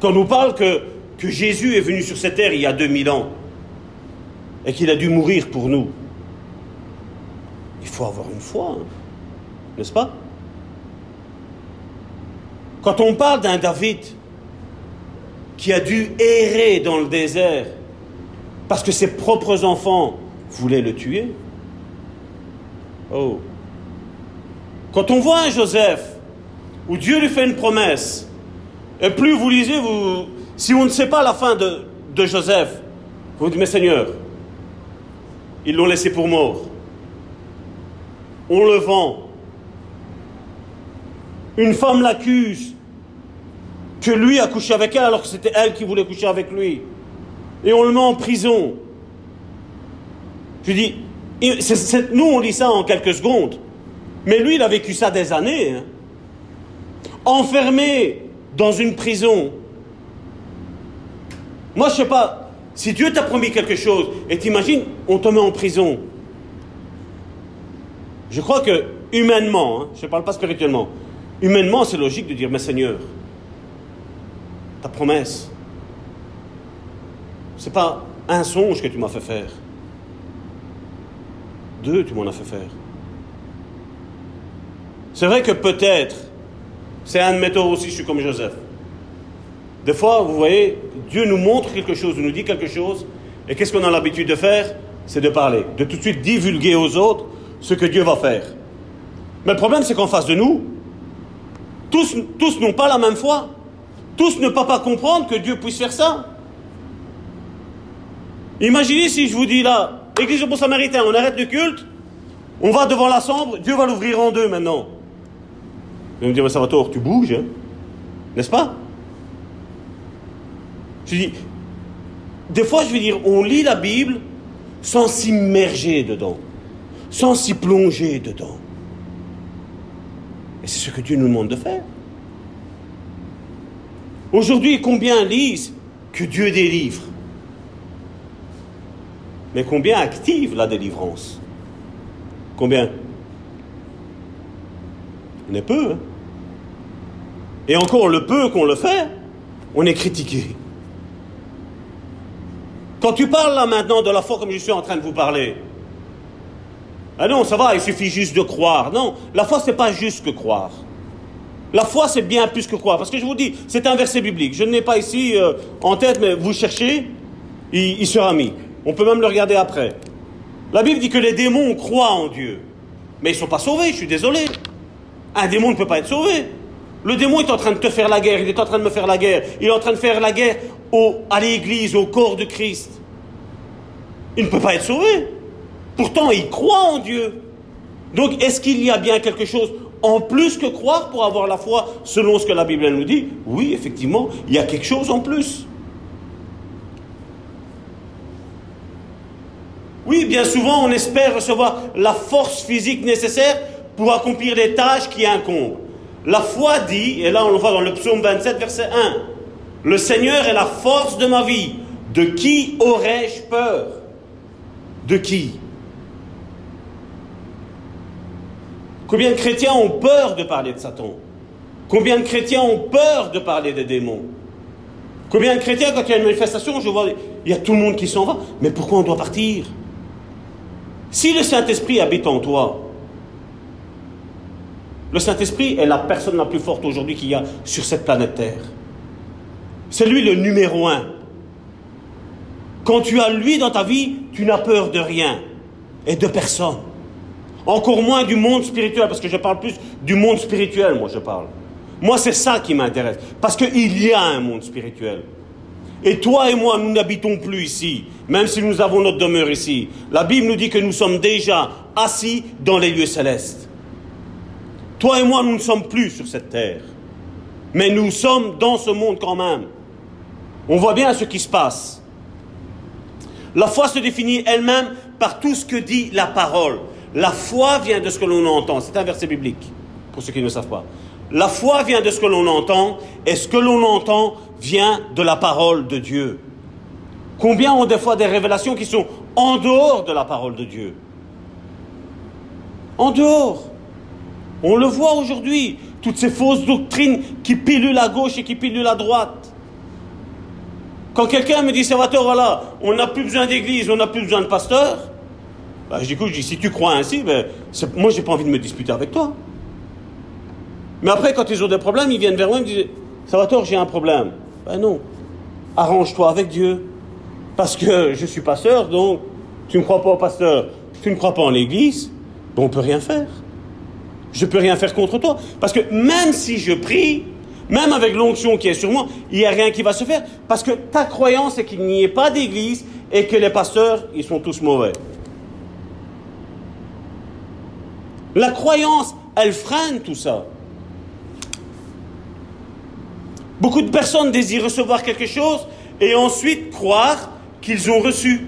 Quand on nous parle que, que Jésus est venu sur cette terre il y a 2000 ans et qu'il a dû mourir pour nous, il faut avoir une foi, hein, n'est-ce pas? Quand on parle d'un David qui a dû errer dans le désert parce que ses propres enfants voulaient le tuer. Oh. Quand on voit un Joseph où Dieu lui fait une promesse, et plus vous lisez, vous, si on ne sait pas la fin de, de Joseph, vous dites, mais Seigneur, ils l'ont laissé pour mort. On le vend. Une femme l'accuse que lui a couché avec elle alors que c'était elle qui voulait coucher avec lui. Et on le met en prison. Je dis, nous on lit ça en quelques secondes. Mais lui il a vécu ça des années. Hein. Enfermé dans une prison. Moi je sais pas, si Dieu t'a promis quelque chose et t'imagines, on te met en prison. Je crois que humainement, hein, je ne parle pas spirituellement, humainement c'est logique de dire, mais Seigneur, ta promesse. C'est pas un songe que tu m'as fait faire. Deux, tu m'en as fait faire. C'est vrai que peut-être, c'est un de mes aussi, je suis comme Joseph. Des fois, vous voyez, Dieu nous montre quelque chose, nous dit quelque chose, et qu'est-ce qu'on a l'habitude de faire? C'est de parler, de tout de suite divulguer aux autres ce que Dieu va faire. Mais le problème, c'est qu'en face de nous, tous, tous n'ont pas la même foi. Tous ne peuvent pas comprendre que Dieu puisse faire ça. Imaginez si je vous dis là, Église du Bon Samaritain, on arrête le culte, on va devant la sombre, Dieu va l'ouvrir en deux maintenant. Vous me dire, ça va tort, tu bouges, hein n'est-ce pas? Je dis, des fois je veux dire, on lit la Bible sans s'immerger dedans, sans s'y plonger dedans. Et c'est ce que Dieu nous demande de faire. Aujourd'hui, combien lisent que Dieu délivre? Mais combien active la délivrance? Combien? Il est peu. Hein Et encore le peu qu'on le fait, on est critiqué. Quand tu parles là maintenant de la foi comme je suis en train de vous parler, ah non, ça va, il suffit juste de croire. Non, la foi, c'est pas juste que croire. La foi, c'est bien plus que croire. Parce que je vous dis, c'est un verset biblique. Je ne l'ai pas ici euh, en tête, mais vous cherchez, il, sera mis. On peut même le regarder après. La Bible dit que les démons croient en Dieu. Mais ils ne sont pas sauvés, je suis désolé. Un démon ne peut pas être sauvé. Le démon est en train de te faire la guerre, il est en train de me faire la guerre, il est en train de faire la guerre au, à l'église, au corps de Christ. Il ne peut pas être sauvé. Pourtant, il croit en Dieu. Donc, est-ce qu'il y a bien quelque chose en plus que croire pour avoir la foi selon ce que la Bible nous dit Oui, effectivement, il y a quelque chose en plus. Oui, bien souvent, on espère recevoir la force physique nécessaire pour accomplir les tâches qui incombent. La foi dit, et là on le voit dans le psaume 27, verset 1, Le Seigneur est la force de ma vie. De qui aurais-je peur? De qui? Combien de chrétiens ont peur de parler de Satan? Combien de chrétiens ont peur de parler des démons? Combien de chrétiens, quand il y a une manifestation, je vois, il y a tout le monde qui s'en va. Mais pourquoi on doit partir? Si le Saint-Esprit habite en toi, le Saint-Esprit est la personne la plus forte aujourd'hui qu'il y a sur cette planète Terre. C'est lui le numéro un. Quand tu as lui dans ta vie, tu n'as peur de rien et de personne. Encore moins du monde spirituel, parce que je parle plus du monde spirituel, moi je parle. Moi c'est ça qui m'intéresse, parce qu'il y a un monde spirituel. Et toi et moi, nous n'habitons plus ici, même si nous avons notre demeure ici. La Bible nous dit que nous sommes déjà assis dans les lieux célestes. Toi et moi, nous ne sommes plus sur cette terre, mais nous sommes dans ce monde quand même. On voit bien ce qui se passe. La foi se définit elle-même par tout ce que dit la parole. La foi vient de ce que l'on entend. C'est un verset biblique, pour ceux qui ne savent pas. La foi vient de ce que l'on entend, et ce que l'on entend vient de la parole de Dieu. Combien ont des fois des révélations qui sont en dehors de la parole de Dieu? En dehors. On le voit aujourd'hui, toutes ces fausses doctrines qui pilulent à gauche et qui pilulent à droite. Quand quelqu'un me dit, Salvatore, voilà, on n'a plus besoin d'église, on n'a plus besoin de pasteur, bah, je dis, si tu crois ainsi, ben, moi, j'ai pas envie de me disputer avec toi. Mais après, quand ils ont des problèmes, ils viennent vers moi et me disent, Salvatore, j'ai un problème. Ben non, arrange-toi avec Dieu. Parce que je suis pasteur, donc tu ne crois pas au pasteur, tu ne crois pas en l'église, ben, on peut rien faire. Je peux rien faire contre toi. Parce que même si je prie, même avec l'onction qui est sur moi, il n'y a rien qui va se faire. Parce que ta croyance est qu'il n'y ait pas d'église et que les pasteurs, ils sont tous mauvais. La croyance, elle freine tout ça. Beaucoup de personnes désirent recevoir quelque chose et ensuite croire qu'ils ont reçu.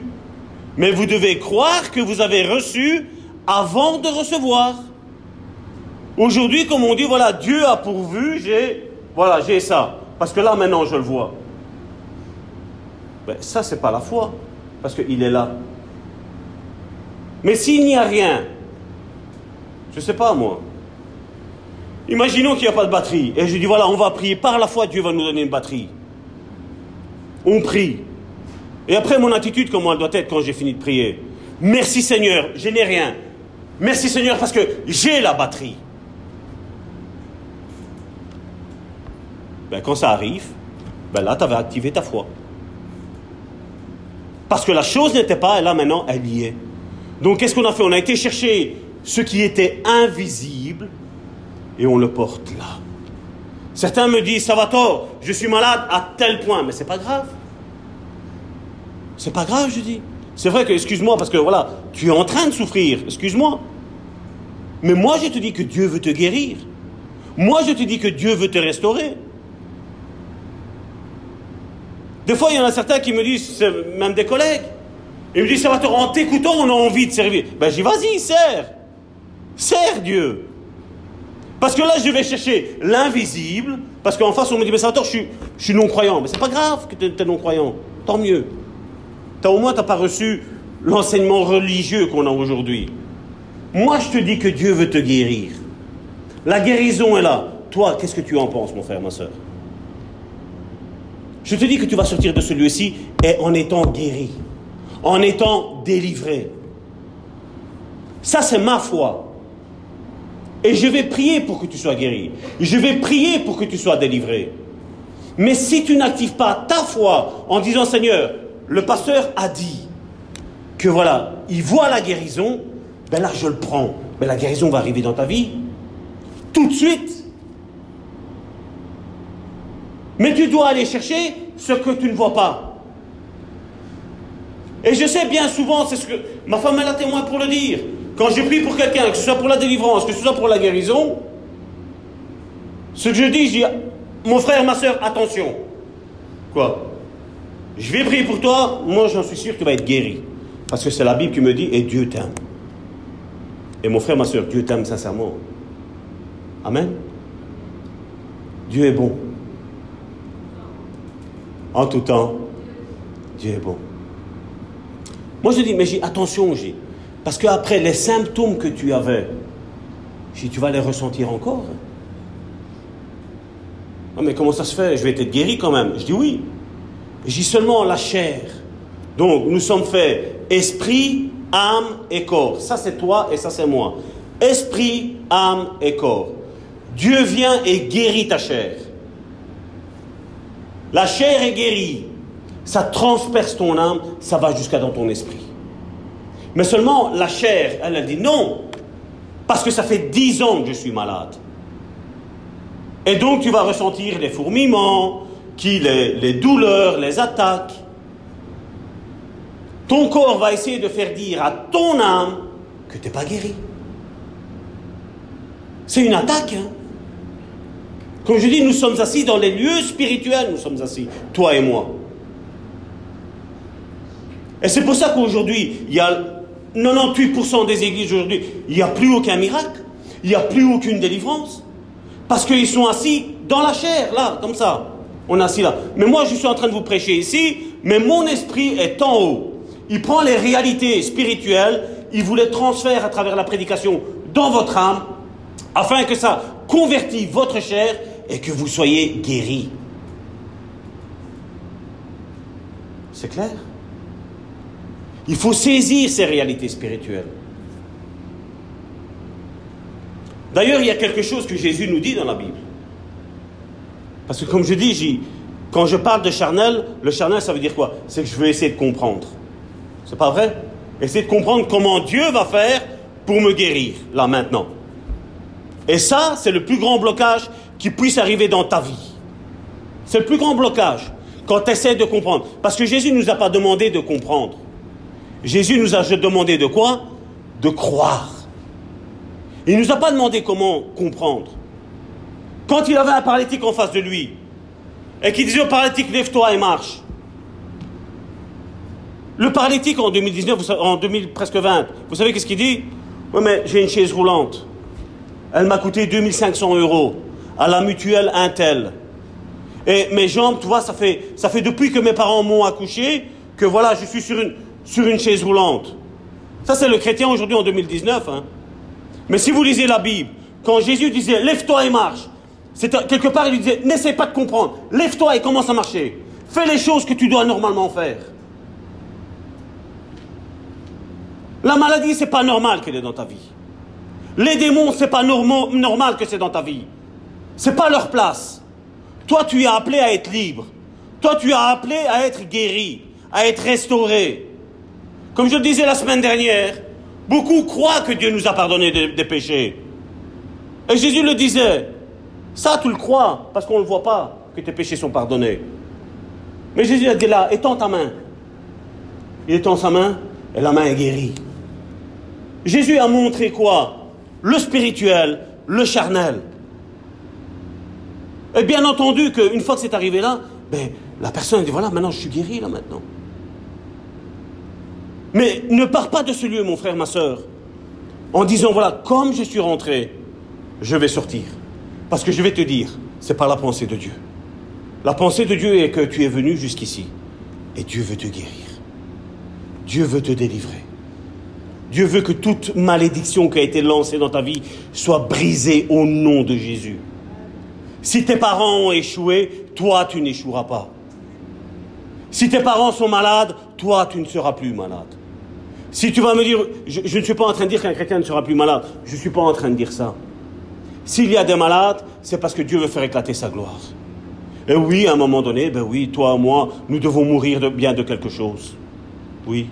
Mais vous devez croire que vous avez reçu avant de recevoir. Aujourd'hui, comme on dit, voilà, Dieu a pourvu, j'ai, voilà, ça. Parce que là, maintenant, je le vois. Ben, ça, c'est pas la foi. Parce qu'il est là. Mais s'il n'y a rien, je ne sais pas moi. Imaginons qu'il n'y a pas de batterie. Et je dis voilà, on va prier. Par la foi, Dieu va nous donner une batterie. On prie. Et après, mon attitude, comment elle doit être quand j'ai fini de prier Merci Seigneur, je n'ai rien. Merci Seigneur parce que j'ai la batterie. Ben, quand ça arrive, ben là, tu avais activé ta foi. Parce que la chose n'était pas, et là maintenant, elle y est. Donc qu'est-ce qu'on a fait? On a été chercher ce qui était invisible et on le porte là. Certains me disent, ça va tort, je suis malade à tel point, mais c'est pas grave. C'est pas grave, je dis. C'est vrai que, excuse-moi, parce que voilà, tu es en train de souffrir, excuse-moi. Mais moi, je te dis que Dieu veut te guérir. Moi, je te dis que Dieu veut te restaurer. Des fois, il y en a certains qui me disent, même des collègues, ils me disent, ça va te en t'écoutant, on a envie de servir. Ben, dis, vas-y, sers. Sers Dieu. Parce que là, je vais chercher l'invisible, parce qu'en face, on me dit, mais je suis, je suis non-croyant. Mais c'est pas grave que tu es, non-croyant. Tant mieux. As, au moins, tu n'as pas reçu l'enseignement religieux qu'on a aujourd'hui. Moi, je te dis que Dieu veut te guérir. La guérison est là. Toi, qu'est-ce que tu en penses, mon frère, ma soeur Je te dis que tu vas sortir de ce lieu-ci en étant guéri, en étant délivré. Ça, c'est ma foi. Et je vais prier pour que tu sois guéri. Je vais prier pour que tu sois délivré. Mais si tu n'actives pas ta foi en disant Seigneur, le pasteur a dit que voilà, il voit la guérison, ben là je le prends. Mais la guérison va arriver dans ta vie. tout de suite. Mais tu dois aller chercher ce que tu ne vois pas. Et je sais bien souvent, c'est ce que ma femme est la témoin pour le dire. Quand je prie pour quelqu'un, que ce soit pour la délivrance, que ce soit pour la guérison, ce que je dis, je dis, mon frère, ma soeur, attention. Quoi? Je vais prier pour toi, moi j'en suis sûr que tu vas être guéri. Parce que c'est la Bible qui me dit, et Dieu t'aime. Et mon frère, ma soeur, Dieu t'aime sincèrement. Amen? Dieu est bon. En tout temps, Dieu est bon. Moi je dis, mais j'ai attention, j'ai. Parce qu'après, les symptômes que tu avais, j'ai, tu vas les ressentir encore. Non, mais comment ça se fait? Je vais être guéri quand même. Je dis oui. J'ai seulement la chair. Donc, nous sommes faits esprit, âme et corps. Ça, c'est toi et ça, c'est moi. Esprit, âme et corps. Dieu vient et guérit ta chair. La chair est guérie. Ça transperce ton âme, ça va jusqu'à dans ton esprit. Mais seulement la chair, elle a dit non, parce que ça fait dix ans que je suis malade. Et donc tu vas ressentir les fourmillements, qui, les, les douleurs, les attaques. Ton corps va essayer de faire dire à ton âme que tu n'es pas guéri. C'est une attaque. Hein? Comme je dis, nous sommes assis dans les lieux spirituels, nous sommes assis, toi et moi. Et c'est pour ça qu'aujourd'hui, il y a 98% des églises aujourd'hui, il n'y a plus aucun miracle, il n'y a plus aucune délivrance. Parce qu'ils sont assis dans la chair, là, comme ça. On est assis là. Mais moi, je suis en train de vous prêcher ici, mais mon esprit est en haut. Il prend les réalités spirituelles, il vous les transfère à travers la prédication dans votre âme, afin que ça convertisse votre chair et que vous soyez guéri. C'est clair? Il faut saisir ces réalités spirituelles. D'ailleurs, il y a quelque chose que Jésus nous dit dans la Bible. Parce que comme je dis, quand je parle de charnel, le charnel, ça veut dire quoi? C'est que je veux essayer de comprendre. C'est pas vrai? Essayer de comprendre comment Dieu va faire pour me guérir, là, maintenant. Et ça, c'est le plus grand blocage qui puisse arriver dans ta vie. C'est le plus grand blocage quand tu essaies de comprendre. Parce que Jésus ne nous a pas demandé de comprendre. Jésus nous a demandé de quoi? De croire. Il ne nous a pas demandé comment comprendre. Quand il avait un paralytique en face de lui, et qu'il disait au paralytique, lève-toi et marche. Le paralytique en 2019, en 2000, presque 20, vous savez qu'est-ce qu'il dit? Oui, mais j'ai une chaise roulante. Elle m'a coûté 2500 euros à la mutuelle Intel. Et mes jambes, tu vois, ça fait, ça fait depuis que mes parents m'ont accouché que voilà, je suis sur une, sur une chaise roulante. Ça, c'est le chrétien aujourd'hui en 2019. Hein. Mais si vous lisez la Bible, quand Jésus disait lève-toi et marche, quelque part il lui disait n'essaie pas de comprendre, lève-toi et commence à marcher. Fais les choses que tu dois normalement faire. La maladie, c'est pas normal qu'elle est dans ta vie. Les démons, c'est pas normal que c'est dans ta vie. C'est pas leur place. Toi, tu es appelé à être libre. Toi, tu es appelé à être guéri, à être restauré. Comme je disais la semaine dernière, beaucoup croient que Dieu nous a pardonné des, péchés. Et Jésus le disait. Ça, tu le crois, parce qu'on ne le voit pas, que tes péchés sont pardonnés. Mais Jésus a dit là, étends ta main. Il étend sa main, et la main est guérie. Jésus a montré quoi? Le spirituel, le charnel. Et bien entendu qu'une fois que c'est arrivé là, ben, la personne dit voilà, maintenant je suis guéri là maintenant. Mais ne pars pas de ce lieu, mon frère, ma soeur, en disant voilà, comme je suis rentré, je vais sortir. Parce que je vais te dire, c'est pas la pensée de Dieu. La pensée de Dieu est que tu es venu jusqu'ici et Dieu veut te guérir. Dieu veut te délivrer. Dieu veut que toute malédiction qui a été lancée dans ta vie soit brisée au nom de Jésus. Si tes parents ont échoué, toi, tu n'échoueras pas. Si tes parents sont malades, toi, tu ne seras plus malade. Si tu vas me dire, je, ne suis pas en train de dire qu'un chrétien ne sera plus malade, je ne suis pas en train de dire ça. S'il y a des malades, c'est parce que Dieu veut faire éclater sa gloire. Et oui, à un moment donné, ben oui, toi, moi, nous devons mourir bien de quelque chose. Oui.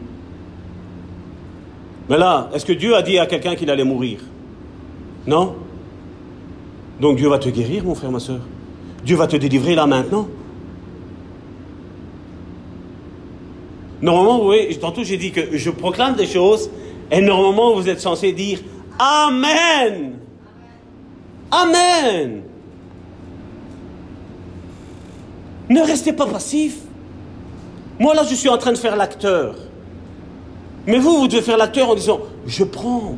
Mais là, est-ce que Dieu a dit à quelqu'un qu'il allait mourir? Non Donc Dieu va te guérir, mon frère, ma soeur. Dieu va te délivrer là maintenant. Normalement, vous voyez, tantôt j'ai dit que je proclame des choses et normalement vous êtes censé dire Amen. Amen. Ne restez pas passif. Moi là, je suis en train de faire l'acteur. Mais vous, vous devez faire l'acteur en disant, je prends.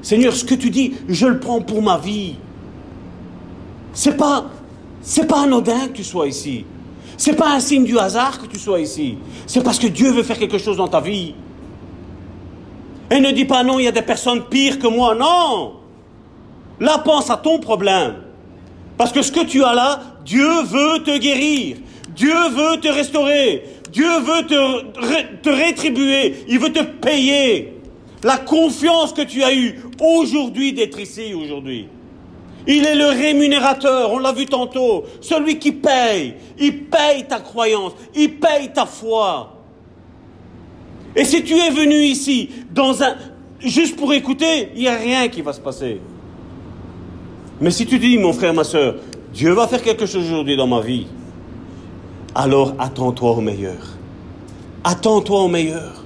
Seigneur, ce que tu dis, je le prends pour ma vie. C'est pas, pas anodin que tu sois ici. C'est pas un signe du hasard que tu sois ici. C'est parce que Dieu veut faire quelque chose dans ta vie. Et ne dis pas non, il y a des personnes pires que moi. Non. Là, pense à ton problème. Parce que ce que tu as là, Dieu veut te guérir. Dieu veut te restaurer. Dieu veut te, te rétribuer. Il veut te payer. La confiance que tu as eue aujourd'hui d'être ici aujourd'hui. Il est le rémunérateur, on l'a vu tantôt, celui qui paye. Il paye ta croyance, il paye ta foi. Et si tu es venu ici dans un juste pour écouter, il n'y a rien qui va se passer. Mais si tu dis, mon frère, ma soeur, Dieu va faire quelque chose aujourd'hui dans ma vie, alors attends-toi au meilleur. Attends-toi au meilleur.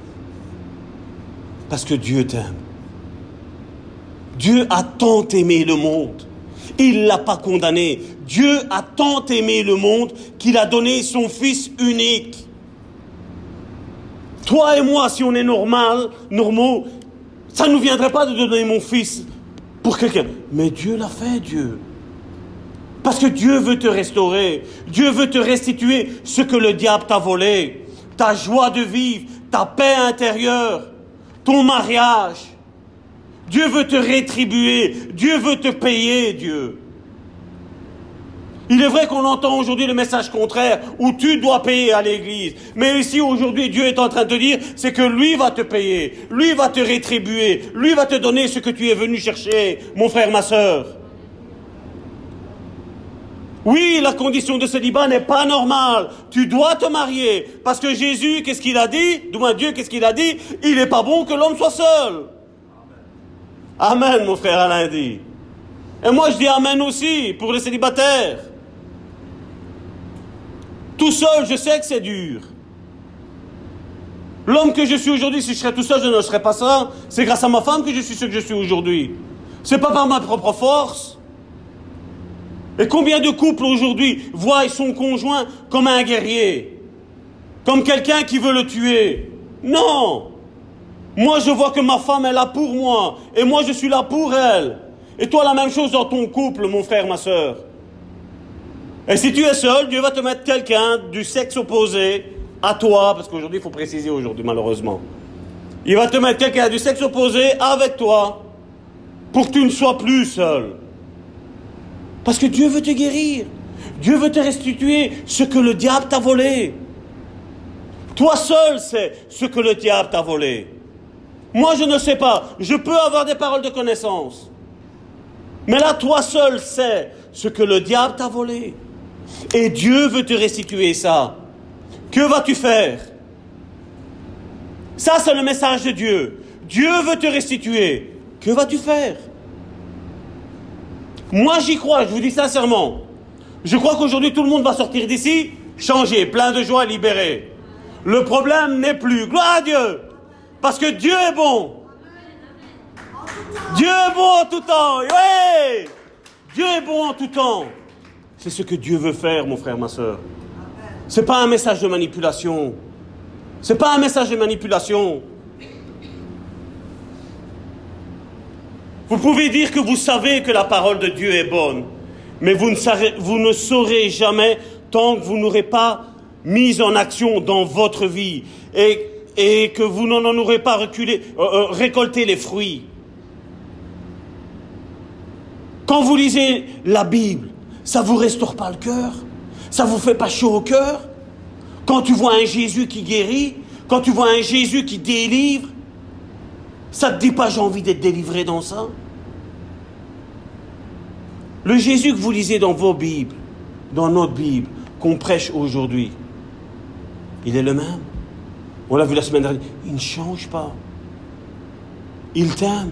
Parce que Dieu t'aime. Dieu a tant aimé le monde. Il l'a pas condamné. Dieu a tant aimé le monde qu'il a donné son Fils unique. Toi et moi, si on est normal, normaux, ça ne nous viendrait pas de donner mon Fils pour quelqu'un. Mais Dieu l'a fait, Dieu. Parce que Dieu veut te restaurer. Dieu veut te restituer ce que le diable t'a volé. Ta joie de vivre, ta paix intérieure, ton mariage. Dieu veut te rétribuer. Dieu veut te payer, Dieu. Il est vrai qu'on entend aujourd'hui le message contraire, où tu dois payer à l'église. Mais ici, aujourd'hui, Dieu est en train de dire, c'est que lui va te payer, lui va te rétribuer, lui va te donner ce que tu es venu chercher, mon frère, ma soeur. Oui, la condition de célibat n'est pas normale. Tu dois te marier. Parce que Jésus, qu'est-ce qu'il a dit? Moins Dieu, qu'est-ce qu'il a dit? Il n'est pas bon que l'homme soit seul. Amen, mon frère Alain dit. Et moi, je dis Amen aussi pour les célibataires. Tout seul, je sais que c'est dur. L'homme que je suis aujourd'hui, si je serais tout seul, je ne serais pas ça. C'est grâce à ma femme que je suis ce que je suis aujourd'hui. C'est pas par ma propre force. Et combien de couples aujourd'hui voient son conjoint comme un guerrier, comme quelqu'un qui veut le tuer? Non Moi, je vois que ma femme est là pour moi, et moi, je suis là pour elle. Et toi, la même chose dans ton couple, mon frère, ma soeur. Et si tu es seul, Dieu va te mettre quelqu'un du sexe opposé à toi, parce qu'aujourd'hui, il faut préciser aujourd'hui, malheureusement. Il va te mettre quelqu'un du sexe opposé avec toi, pour que tu ne sois plus seul. Parce que Dieu veut te guérir. Dieu veut te restituer ce que le diable t'a volé. Toi seul sais ce que le diable t'a volé. Moi, je ne sais pas. Je peux avoir des paroles de connaissance. Mais là, toi seul sais ce que le diable t'a volé. Et Dieu veut te restituer ça. Que vas-tu faire? Ça, c'est le message de Dieu. Dieu veut te restituer. Que vas-tu faire? Moi, j'y crois, je vous dis sincèrement. Je crois qu'aujourd'hui, tout le monde va sortir d'ici, changé, plein de joie, libéré. Le problème n'est plus. Gloire à Dieu. Parce que Dieu est bon. Dieu est bon en tout temps. Oui. Dieu est bon en tout temps. C'est ce que Dieu veut faire, mon frère, ma soeur. Ce n'est pas un message de manipulation. Ce n'est pas un message de manipulation. Vous pouvez dire que vous savez que la parole de Dieu est bonne, mais vous ne, saurez, vous ne saurez jamais tant que vous n'aurez pas mis en action dans votre vie et, et que vous n'en aurez pas reculé, euh, euh, récolté les fruits. Quand vous lisez la Bible, ça vous restaure pas le cœur? Ça vous fait pas chaud au cœur? Quand tu vois un Jésus qui guérit, quand tu vois un Jésus qui délivre, ça te dit pas j'ai envie d'être délivré dans ça? Le Jésus que vous lisez dans vos Bibles, dans notre Bible, qu'on prêche aujourd'hui, il est le même? On l'a vu la semaine dernière. Il ne change pas. Il t'aime.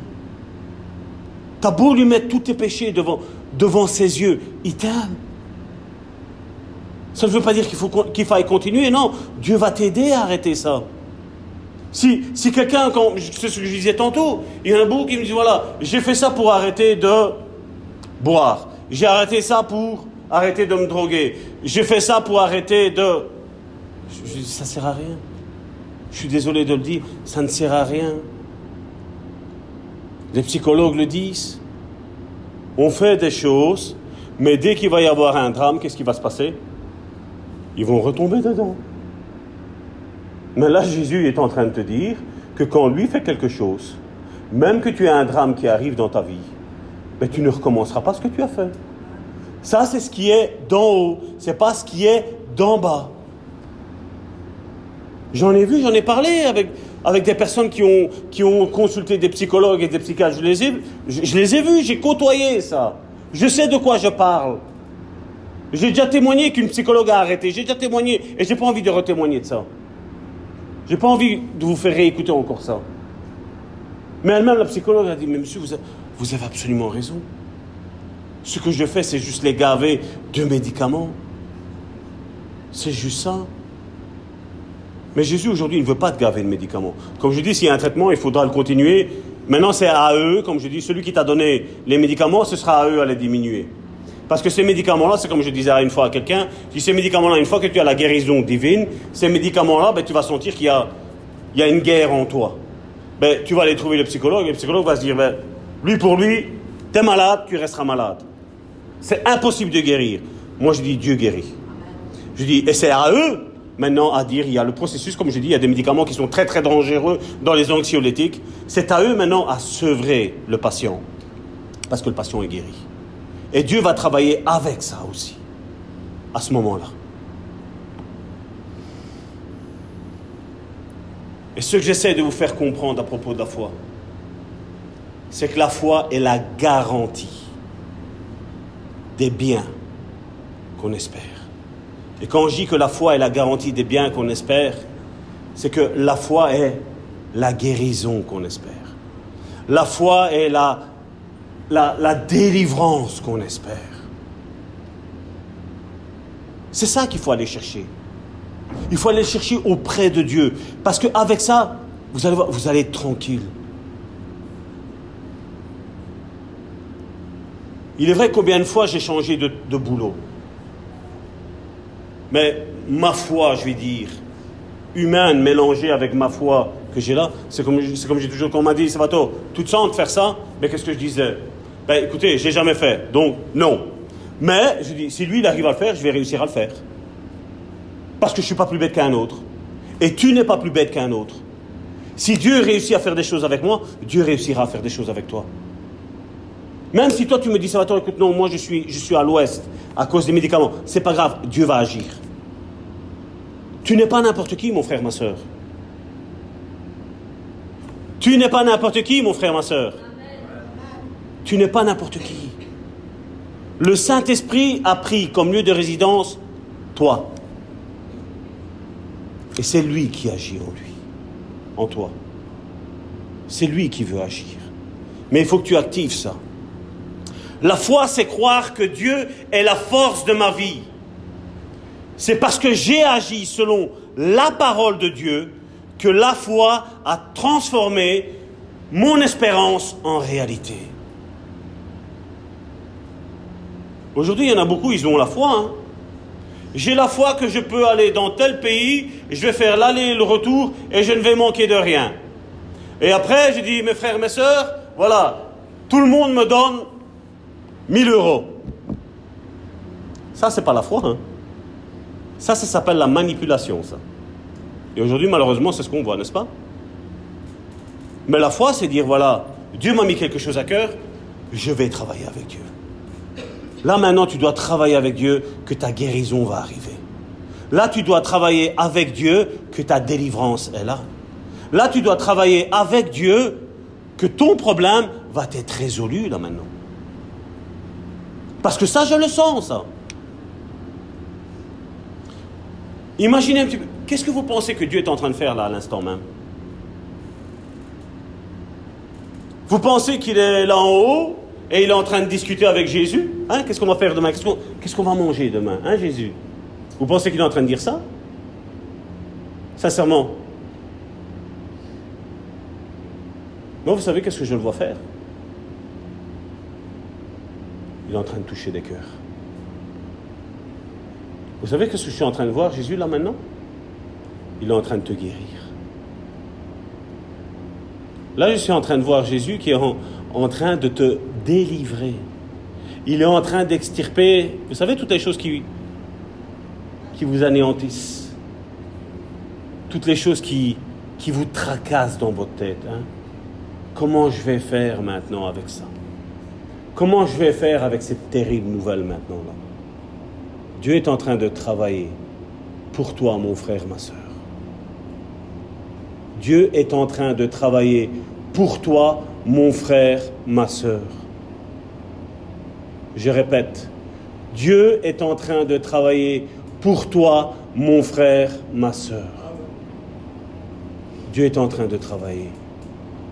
T'as beau lui mettre tous tes péchés devant, ses yeux, il t'aime. Ça ne veut pas dire qu'il faut qu'il faille continuer, non. Dieu va t'aider à arrêter ça. Si, si quelqu'un, c'est ce que je disais tantôt, il y a un bout qui me dit voilà, j'ai fait ça pour arrêter de boire. J'ai arrêté ça pour arrêter de me droguer. J'ai fait ça pour arrêter de. Je, ça sert à rien. Je suis désolé de le dire, ça ne sert à rien. Les psychologues le disent. On fait des choses, mais dès qu'il va y avoir un drame, qu'est-ce qui va se passer? Ils vont retomber dedans. Mais là, Jésus est en train de te dire que quand lui fait quelque chose, même que tu aies un drame qui arrive dans ta vie, mais tu ne recommenceras pas ce que tu as fait. Ça, c'est ce qui est d'en haut, c'est pas ce qui est d'en bas. J'en ai vu, j'en ai parlé avec, avec des personnes qui ont, qui ont consulté des psychologues et des psychiatres. Je les ai, vus, j'ai côtoyé ça. Je sais de quoi je parle. J'ai déjà témoigné qu'une psychologue a arrêté. J'ai déjà témoigné et j'ai pas envie de retémoigner de ça. J'ai pas envie de vous faire réécouter encore ça. Mais elle-même, la psychologue, a dit, mais monsieur, vous avez, vous avez absolument raison. Ce que je fais, c'est juste les gaver de médicaments. C'est juste ça. Mais Jésus, aujourd'hui, il ne veut pas te gaver de médicaments. Comme je dis, s'il y a un traitement, il faudra le continuer. Maintenant, c'est à eux, comme je dis, celui qui t'a donné les médicaments, ce sera à eux à les diminuer. Parce que ces médicaments-là, c'est comme je disais une fois à quelqu'un, si ces médicaments-là, une fois que tu as la guérison divine, ces médicaments-là, ben, tu vas sentir qu'il y a, il y a une guerre en toi. Ben, tu vas aller trouver le psychologue, et le psychologue va se dire, ben, lui pour lui, tu es malade, tu resteras malade. C'est impossible de guérir. Moi, je dis, Dieu guérit. Je dis, et c'est à eux maintenant à dire, il y a le processus, comme je dis, il y a des médicaments qui sont très très dangereux dans les anxiolytiques. C'est à eux maintenant à sevrer le patient, parce que le patient est guéri. Et Dieu va travailler avec ça aussi, à ce moment-là. Et ce que j'essaie de vous faire comprendre à propos de la foi, c'est que la foi est la garantie des biens qu'on espère. Et quand je dis que la foi est la garantie des biens qu'on espère, c'est que la foi est la guérison qu'on espère. La foi est la, délivrance qu'on espère. C'est ça qu'il faut aller chercher. Il faut aller chercher auprès de Dieu. Parce qu'avec ça, vous allez, être tranquille. Il est vrai combien de fois j'ai changé de boulot? Mais ma foi, je vais dire, humaine mélangée avec ma foi que j'ai là, c'est comme, comme j'ai toujours, quand on m'a dit, Savato, tout de faire ça, mais qu'est-ce que je disais? Ben écoutez, j'ai jamais fait, donc non. Mais je dis, si lui il arrive à le faire, je vais réussir à le faire. Parce que je ne suis pas plus bête qu'un autre. Et tu n'es pas plus bête qu'un autre. Si Dieu réussit à faire des choses avec moi, Dieu réussira à faire des choses avec toi. Même si toi tu me dis, Salvatore, écoute, non, moi je suis, je suis à l'ouest à cause des médicaments, c'est pas grave, Dieu va agir. Tu n'es pas n'importe qui, mon frère, ma soeur. Tu n'es pas n'importe qui, mon frère, ma soeur. Tu n'es pas n'importe qui. Le Saint-Esprit a pris comme lieu de résidence toi. Et c'est lui qui agit en lui, en toi. C'est lui qui veut agir. Mais il faut que tu actives ça. La foi, c'est croire que Dieu est la force de ma vie. C'est parce que j'ai agi selon la parole de Dieu que la foi a transformé mon espérance en réalité. Aujourd'hui, il y en a beaucoup, ils ont la foi. Hein. J'ai la foi que je peux aller dans tel pays, je vais faire l'aller et le retour et je ne vais manquer de rien. Et après, je dis, mes frères, mes sœurs, voilà, tout le monde me donne 1000 euros. Ça, c'est pas la foi. Hein. Ça, ça s'appelle la manipulation, ça. Et aujourd'hui, malheureusement, c'est ce qu'on voit, n'est-ce pas? Mais la foi, c'est dire, voilà, Dieu m'a mis quelque chose à cœur, je vais travailler avec Dieu. Là, maintenant, tu dois travailler avec Dieu, que ta guérison va arriver. Là, tu dois travailler avec Dieu, que ta délivrance est là. Là, tu dois travailler avec Dieu, que ton problème va être résolu, là, maintenant. Parce que ça, je le sens, ça. Imaginez un petit peu. Qu'est-ce que vous pensez que Dieu est en train de faire là à l'instant même? Vous pensez qu'il est là en haut et il est en train de discuter avec Jésus? Hein, qu'est-ce qu'on va faire demain? Qu'est-ce qu'on va manger demain? Hein, Jésus? Vous pensez qu'il est en train de dire ça? Sincèrement. Moi, vous savez qu'est-ce que je le vois faire? Il est en train de toucher des cœurs. Vous savez ce que je suis en train de voir Jésus là maintenant? Il est en train de te guérir. Là, je suis en train de voir Jésus qui est en, train de te délivrer. Il est en train d'extirper, vous savez, toutes les choses qui, vous anéantissent. Toutes les choses qui, qui vous tracassent dans votre tête. hein. Comment je vais faire maintenant avec ça? Comment je vais faire avec cette terrible nouvelle maintenant là? Dieu est en train de travailler pour toi, mon frère, ma soeur. Dieu est en train de travailler pour toi, mon frère, ma soeur. Je répète, Dieu est en train de travailler pour toi, mon frère, ma soeur. Dieu est en train de travailler.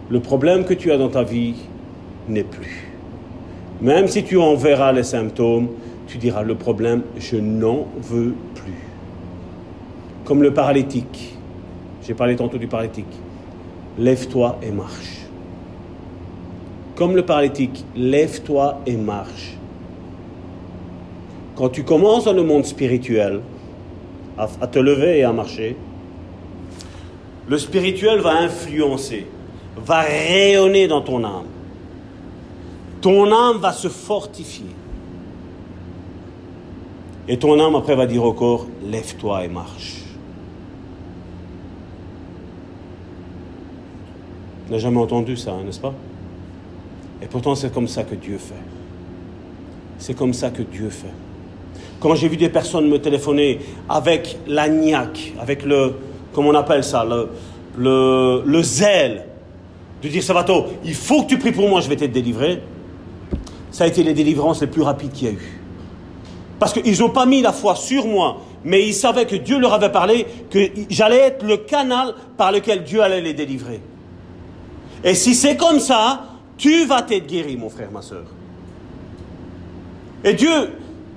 Le problème que tu as dans ta vie n'est plus. Même si tu en verras les symptômes, tu diras le problème, je n'en veux plus. Comme le paralytique. J'ai parlé tantôt du paralytique. Lève-toi et marche. Comme le paralytique, lève-toi et marche. Quand tu commences dans le monde spirituel à, à te lever et à marcher, le spirituel va influencer, va rayonner dans ton âme. Ton âme va se fortifier. Et ton âme après va dire au corps, lève-toi et marche. On n'a jamais entendu ça, hein, n'est-ce pas? Et pourtant c'est comme ça que Dieu fait. C'est comme ça que Dieu fait. Quand j'ai vu des personnes me téléphoner avec la niaque, avec le, comment on appelle ça, le, le, le zèle, de dire Savato, il faut que tu pries pour moi, je vais te délivrer, ça a été les délivrances les plus rapides qu'il y a eu. Parce qu'ils n'ont pas mis la foi sur moi, mais ils savaient que Dieu leur avait parlé, que j'allais être le canal par lequel Dieu allait les délivrer. Et si c'est comme ça, tu vas t'être guéri, mon frère, ma soeur. Et Dieu,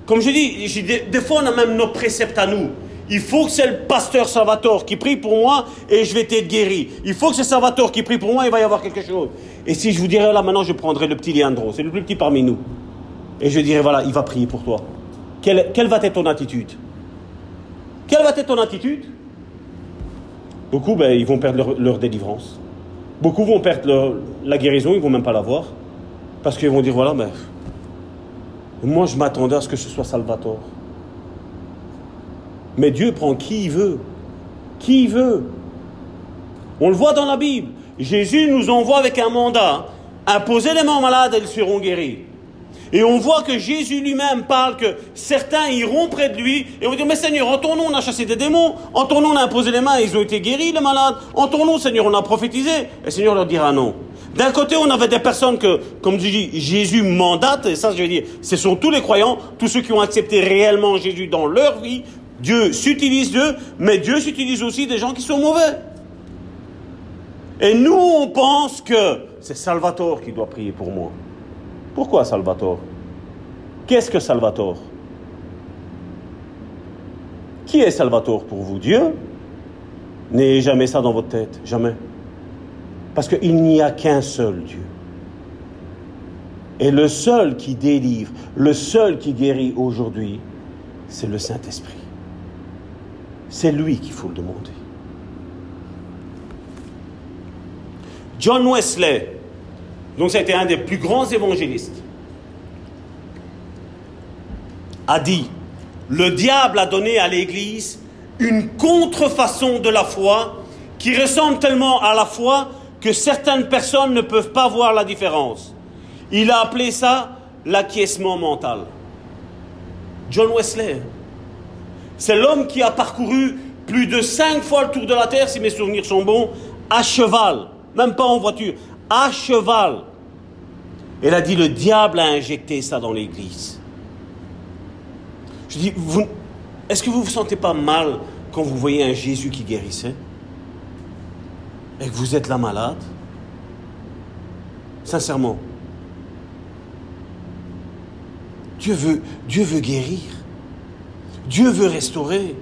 comme je dis, des, fois on a même nos préceptes à nous. Il faut que c'est le pasteur Salvatore qui prie pour moi et je vais t'être guéri. Il faut que c'est Salvatore qui prie pour moi, il va y avoir quelque chose. Et si je vous dirais là maintenant, je prendrai le petit Leandro, c'est le plus petit parmi nous. Et je dirais voilà, il va prier pour toi. Quelle, quelle va être ton attitude? Quelle va être ton attitude? Beaucoup, ben, ils vont perdre leur, délivrance. Beaucoup vont perdre la guérison, ils vont même pas l'avoir. Parce qu'ils vont dire voilà, mais moi je m'attendais à ce que ce soit Salvatore. Mais Dieu prend qui il veut. Qui il veut. On le voit dans la Bible. Jésus nous envoie avec un mandat. Imposez les mains aux malades ils seront guéris. Et on voit que Jésus lui-même parle que certains iront près de lui et vont dire, mais Seigneur, en ton nom on a chassé des démons, en ton nom on a imposé les mains et ils ont été guéris, les malades, en ton nom Seigneur on a prophétisé. Et le Seigneur leur dira non. D'un côté on avait des personnes que, comme tu dis, Jésus mandate, et ça je veux dire, ce sont tous les croyants, tous ceux qui ont accepté réellement Jésus dans leur vie, Dieu s'utilise d'eux, mais Dieu s'utilise aussi des gens qui sont mauvais. Et nous, on pense que c'est Salvatore qui doit prier pour moi. Pourquoi Salvatore? Qu'est-ce que Salvatore? Qui est Salvatore pour vous? Dieu? N'ayez jamais ça dans votre tête, jamais. Parce qu'il n'y a qu'un seul Dieu. Et le seul qui délivre, le seul qui guérit aujourd'hui, c'est le Saint-Esprit. C'est lui qu'il faut le demander. John Wesley, donc c'était un des plus grands évangélistes, a dit, le diable a donné à l'Église une contrefaçon de la foi qui ressemble tellement à la foi que certaines personnes ne peuvent pas voir la différence. Il a appelé ça l'acquiescement mental. John Wesley, c'est l'homme qui a parcouru plus de cinq fois le tour de la terre, si mes souvenirs sont bons, à cheval, même pas en voiture, à cheval. Elle a dit, le diable a injecté ça dans l'Église. Je dis, est-ce que vous vous sentez pas mal quand vous voyez un Jésus qui guérissait? Et que vous êtes là malade? Sincèrement. Dieu Dieu veut guérir. Dieu veut restaurer.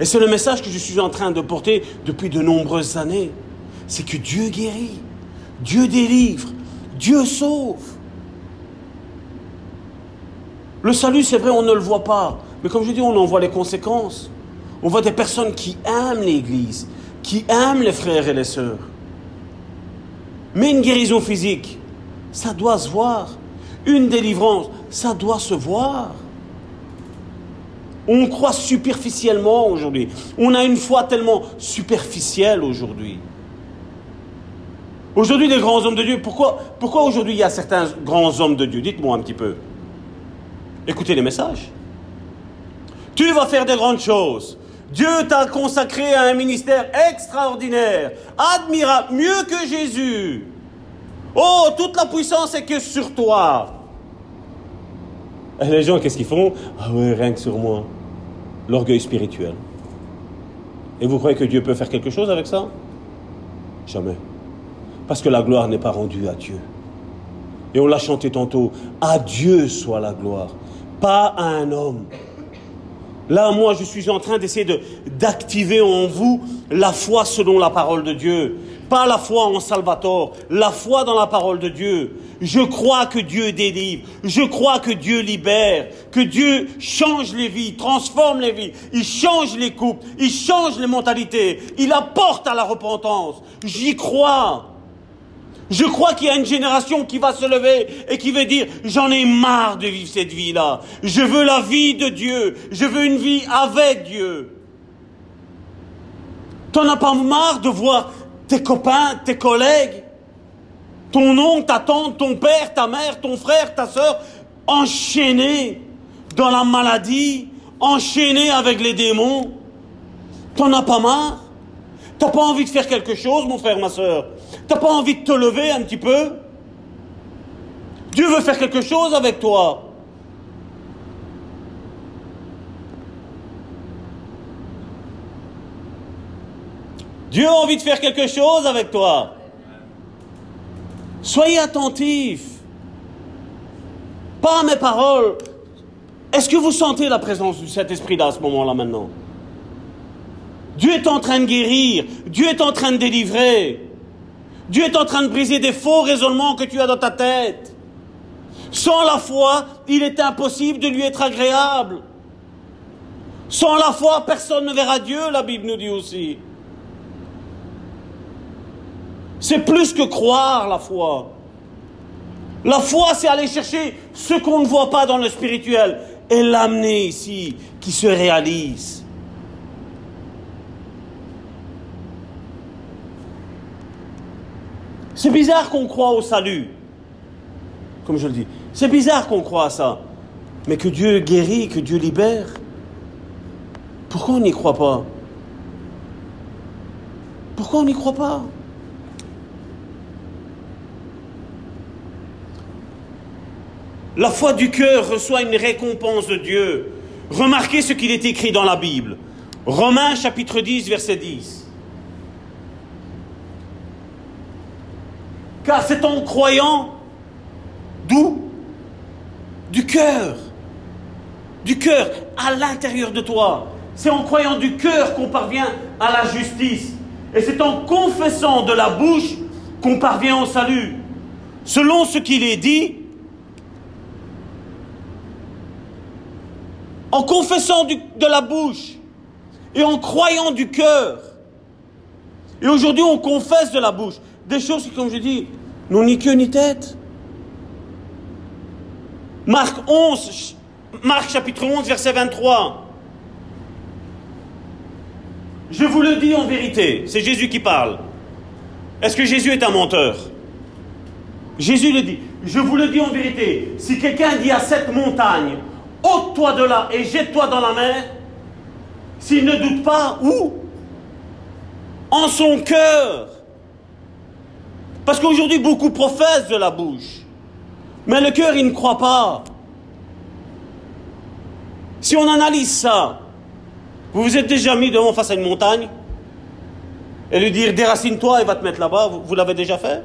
Et c'est le message que je suis en train de porter depuis de nombreuses années. C'est que Dieu guérit, Dieu délivre, Dieu sauve. Le salut, c'est vrai, on ne le voit pas. Mais comme je dis, on en voit les conséquences. On voit des personnes qui aiment l'Église, qui aiment les frères et les sœurs. Mais une guérison physique, ça doit se voir. Une délivrance, ça doit se voir. On croit superficiellement aujourd'hui. On a une foi tellement superficielle aujourd'hui. Aujourd'hui, les grands hommes de Dieu, pourquoi, pourquoi aujourd'hui il y a certains grands hommes de Dieu? Dites-moi un petit peu. Écoutez les messages. Tu vas faire de grandes choses. Dieu t'a consacré à un ministère extraordinaire, admirable, mieux que Jésus. Oh, toute la puissance est que sur toi. Et les gens, qu'est-ce qu'ils font? Ah oui, rien que sur moi. L'orgueil spirituel. Et vous croyez que Dieu peut faire quelque chose avec ça? Jamais. Parce que la gloire n'est pas rendue à Dieu. Et on l'a chanté tantôt, à Dieu soit la gloire, pas à un homme. Là, moi, je suis en train d'essayer de, d'activer en vous la foi selon la parole de Dieu. La foi en Salvatore, la foi dans la parole de Dieu. Je crois que Dieu délivre. Je crois que Dieu libère. Que Dieu change les vies, transforme les vies. Il change les couples. Il change les mentalités. Il apporte à la repentance. J'y crois. Je crois qu'il y a une génération qui va se lever et qui va dire, j'en ai marre de vivre cette vie-là. Je veux la vie de Dieu. Je veux une vie avec Dieu. T'en as pas marre de voir tes copains, tes collègues, ton oncle, ta tante, ton père, ta mère, ton frère, ta soeur, enchaînés dans la maladie, enchaînés avec les démons. T'en as pas marre? T'as pas envie de faire quelque chose, mon frère, ma soeur T'as pas envie de te lever un petit peu? Dieu veut faire quelque chose avec toi. Dieu a envie de faire quelque chose avec toi. Soyez attentifs. Pas à mes paroles. Est-ce que vous sentez la présence de cet esprit-là à ce moment-là maintenant? Dieu est en train de guérir. Dieu est en train de délivrer. Dieu est en train de briser des faux raisonnements que tu as dans ta tête. Sans la foi, il est impossible de lui être agréable. Sans la foi, personne ne verra Dieu, la Bible nous dit aussi. C'est plus que croire la foi. La foi, c'est aller chercher ce qu'on ne voit pas dans le spirituel et l'amener ici, qui se réalise. C'est bizarre qu'on croit au salut, comme je le dis. C'est bizarre qu'on croit à ça. Mais que Dieu guérit, que Dieu libère, pourquoi on n'y croit pas? Pourquoi on n'y croit pas? La foi du cœur reçoit une récompense de Dieu. Remarquez ce qu'il est écrit dans la Bible. Romains chapitre 10, verset 10. Car c'est en croyant, d'où? Du cœur. Du cœur, à l'intérieur de toi. C'est en croyant du cœur qu'on parvient à la justice. Et c'est en confessant de la bouche qu'on parvient au salut. Selon ce qu'il est dit, en confessant de la bouche et en croyant du cœur. Et aujourd'hui, on confesse de la bouche des choses qui, comme je dis, n'ont ni queue ni tête. Marc 11, Marc chapitre 11, verset 23. Je vous le dis en vérité, c'est Jésus qui parle. Est-ce que Jésus est un menteur? Jésus le dit. Je vous le dis en vérité, si quelqu'un dit à cette montagne, ôte-toi de là et jette-toi dans la mer, s'il ne doute pas, où? En son cœur. Parce qu'aujourd'hui, beaucoup professent de la bouche. Mais le cœur, il ne croit pas. Si on analyse ça, vous vous êtes déjà mis devant face à une montagne et lui dire déracine-toi et va te mettre là-bas, vous, vous l'avez déjà fait?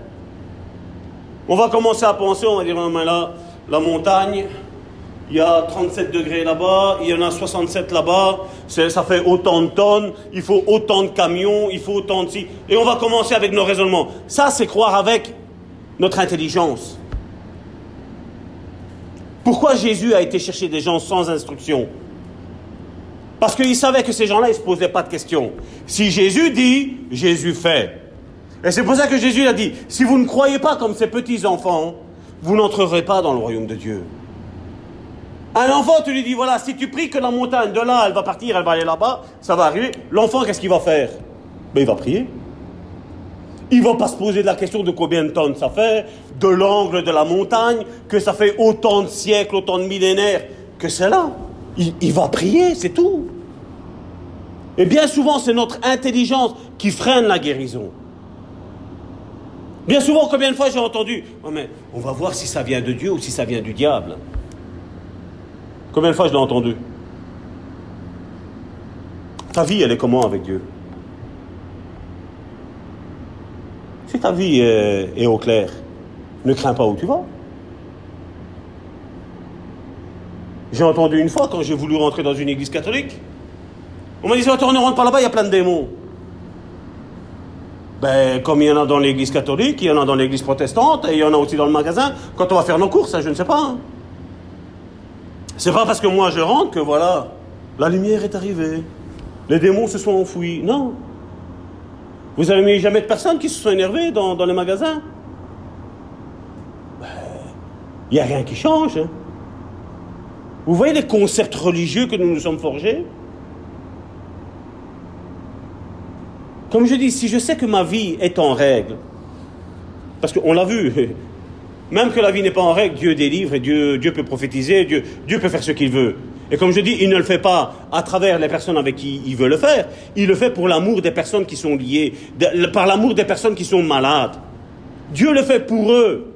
On va commencer à penser, on va dire, non, mais là, la montagne, il y a 37 degrés là-bas, il y en a 67 là-bas, ça fait autant de tonnes, il faut autant de camions, il faut autant de... Et on va commencer avec nos raisonnements. Ça, c'est croire avec notre intelligence. Pourquoi Jésus a été chercher des gens sans instruction? Parce qu'il savait que ces gens-là, ils ne se posaient pas de questions. Si Jésus dit, Jésus fait. Et c'est pour ça que Jésus a dit, si vous ne croyez pas comme ces petits enfants, vous n'entrerez pas dans le royaume de Dieu. Un enfant, tu lui dis, voilà, si tu pries que la montagne de là, elle va partir, elle va aller là-bas, ça va arriver. L'enfant, qu'est-ce qu'il va faire? Ben, Il va prier. Il va pas se poser la question de combien de tonnes ça fait, de l'angle de la montagne, que ça fait autant de siècles, autant de millénaires, que c'est là. Il, il va prier, c'est tout. Et bien souvent, c'est notre intelligence qui freine la guérison. Bien souvent, combien de fois j'ai entendu oh, On va voir si ça vient de Dieu ou si ça vient du diable. Combien de fois je l'ai entendu Ta vie, elle est comment avec Dieu Si ta vie est, au clair, ne crains pas où tu vas. J'ai entendu une fois quand j'ai voulu rentrer dans une église catholique, on m'a dit, attends, ne rentre pas là-bas, il y a plein de démons. Ben, comme il y en a dans l'église catholique, il y en a dans l'église protestante, et il y en a aussi dans le magasin, quand on va faire nos courses, je ne sais pas. Hein. C'est pas parce que moi je rentre que voilà, la lumière est arrivée, les démons se sont enfouis. Non. Vous avez mis jamais de personnes qui se sont énervées dans, les magasins? Il ben, n'y a rien qui change. Hein. Vous voyez les concepts religieux que nous nous sommes forgés? Comme je dis, si je sais que ma vie est en règle, parce qu'on l'a vu, même que la vie n'est pas en règle, Dieu délivre et Dieu, Dieu peut prophétiser, Dieu, Dieu peut faire ce qu'il veut. Et comme je dis, il ne le fait pas à travers les personnes avec qui il veut le faire. Il le fait pour l'amour des personnes qui sont liées, par l'amour des personnes qui sont malades. Dieu le fait pour eux.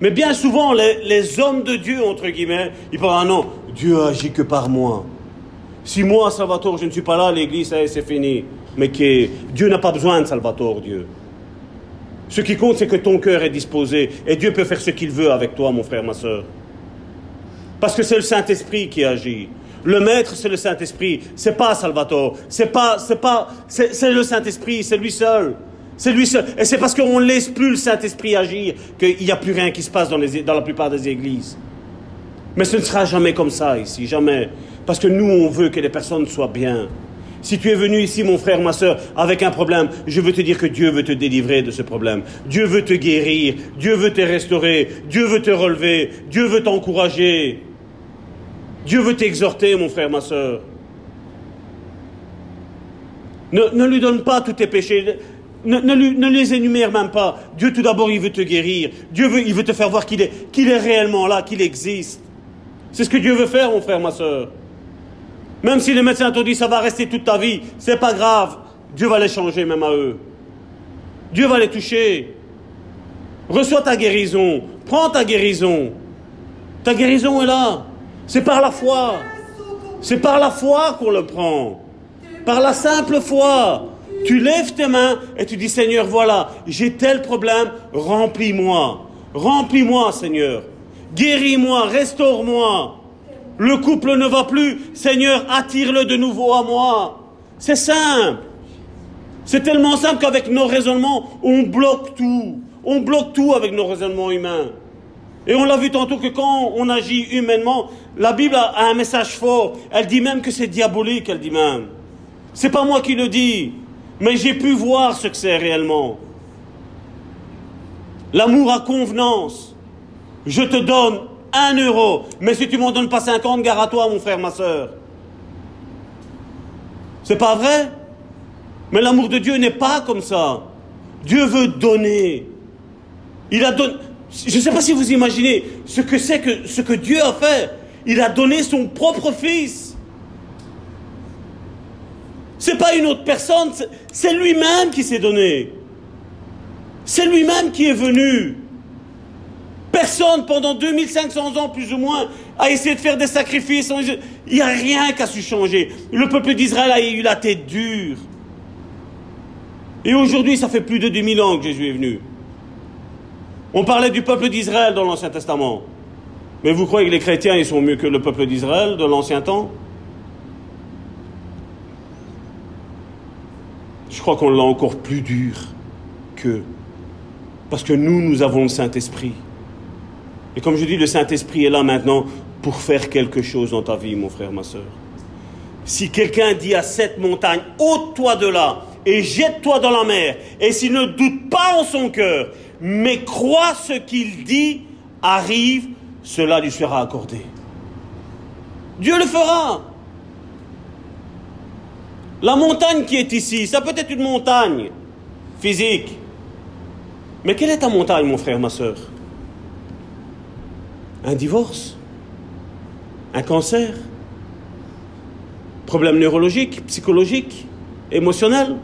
Mais bien souvent, les, hommes de Dieu, entre guillemets, ils parlent, ah non, Dieu agit que par moi. Si moi, Salvatore, je ne suis pas là, l'église, c'est fini. Mais que Dieu n'a pas besoin de Salvatore, Dieu. Ce qui compte, c'est que ton cœur est disposé et Dieu peut faire ce qu'il veut avec toi, mon frère, ma soeur. Parce que c'est le Saint-Esprit qui agit. Le maître, c'est le Saint-Esprit. C'est pas Salvatore. C'est pas, c'est pas, c'est le Saint-Esprit. C'est lui seul. C'est lui seul. Et c'est parce qu'on ne laisse plus le Saint-Esprit agir qu'il n'y a plus rien qui se passe dans, la plupart des églises. Mais ce ne sera jamais comme ça ici. Jamais. Parce que nous, on veut que les personnes soient bien. Si tu es venu ici, mon frère, ma soeur, avec un problème, je veux te dire que Dieu veut te délivrer de ce problème. Dieu veut te guérir. Dieu veut te restaurer. Dieu veut te relever. Dieu veut t'encourager. Dieu veut t'exhorter, mon frère, ma soeur. Ne, lui donne pas tous tes péchés. Ne, les énumère même pas. Dieu, tout d'abord, il veut te guérir. Dieu veut, te faire voir qu'il est, qu'il est réellement là, qu'il existe. C'est ce que Dieu veut faire, mon frère, ma soeur. Même si les médecins t'ont dit ça va rester toute ta vie, c'est pas grave. Dieu va les changer même à eux. Dieu va les toucher. Reçois ta guérison. Prends ta guérison. Ta guérison est là. C'est par la foi. C'est par la foi qu'on le prend. Par la simple foi. Tu lèves tes mains et tu dis Seigneur, voilà, j'ai tel problème, remplis-moi. Remplis-moi, Seigneur. Guéris-moi, restaure-moi. Le couple ne va plus. Seigneur, attire-le de nouveau à moi. C'est simple. C'est tellement simple qu'avec nos raisonnements, on bloque tout. On bloque tout avec nos raisonnements humains. Et on l'a vu tantôt que quand on agit humainement, la Bible a un message fort. Elle dit même que c'est diabolique, elle dit même. C'est pas moi qui le dis, mais j'ai pu voir ce que c'est réellement. L'amour à convenance. Je te donne un euro. Mais si tu m'en donnes pas 50, gare à toi, mon frère, ma soeur. C'est pas vrai? Mais l'amour de Dieu n'est pas comme ça. Dieu veut donner. Il a donné. Je ne sais pas si vous imaginez ce que c'est que ce que Dieu a fait. Il a donné son propre fils. C'est pas une autre personne, c'est lui-même qui s'est donné. C'est lui-même qui est venu. Personne pendant 2500 ans plus ou moins a essayé de faire des sacrifices. Il n'y a rien qui a su changer. Le peuple d'Israël a eu la tête dure. Et aujourd'hui, ça fait plus de 2000 ans que Jésus est venu. On parlait du peuple d'Israël dans l'Ancien Testament. Mais vous croyez que les chrétiens, ils sont mieux que le peuple d'Israël de l'ancien temps? Je crois qu'on l'a encore plus dur qu'eux. Parce que nous, nous avons le Saint-Esprit. Et comme je dis, le Saint-Esprit est là maintenant pour faire quelque chose dans ta vie, mon frère, ma soeur. Si quelqu'un dit à cette montagne, ôte-toi de là et jette-toi dans la mer, et s'il ne doute pas en son cœur, mais croit ce qu'il dit, arrive, cela lui sera accordé. Dieu le fera. La montagne qui est ici, ça peut être une montagne physique. Mais quelle est ta montagne, mon frère, ma soeur Un divorce? Un cancer? Problème neurologique, psychologique, émotionnel?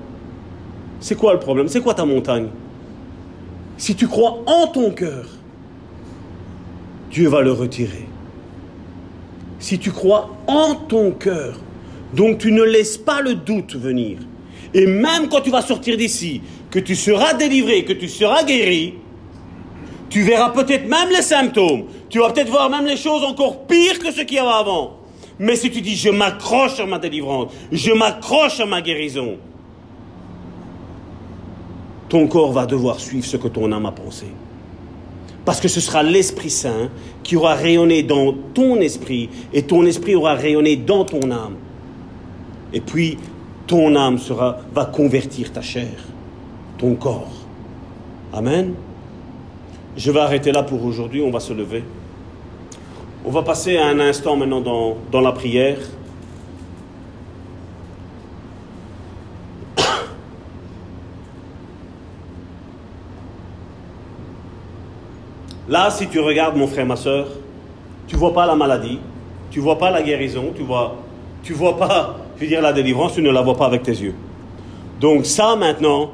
C'est quoi le problème? C'est quoi ta montagne? Si tu crois en ton cœur, Dieu va le retirer. Si tu crois en ton cœur, donc tu ne laisses pas le doute venir. Et même quand tu vas sortir d'ici, que tu seras délivré, que tu seras guéri, tu verras peut-être même les symptômes. Tu vas peut-être voir même les choses encore pires que ce qu'il y avait avant. Mais si tu dis je m'accroche à ma délivrance, je m'accroche à ma guérison, ton corps va devoir suivre ce que ton âme a pensé. Parce que ce sera l'Esprit Saint qui aura rayonné dans ton esprit et ton esprit aura rayonné dans ton âme. Et puis, ton âme sera, va convertir ta chair, ton corps. Amen. Je vais arrêter là pour aujourd'hui, on va se lever. On va passer un instant maintenant dans, dans la prière. Là, si tu regardes mon frère, ma soeur, tu vois pas la maladie, tu vois pas la guérison, tu vois, tu vois pas, je veux dire, la délivrance, tu ne la vois pas avec tes yeux. Donc ça, maintenant,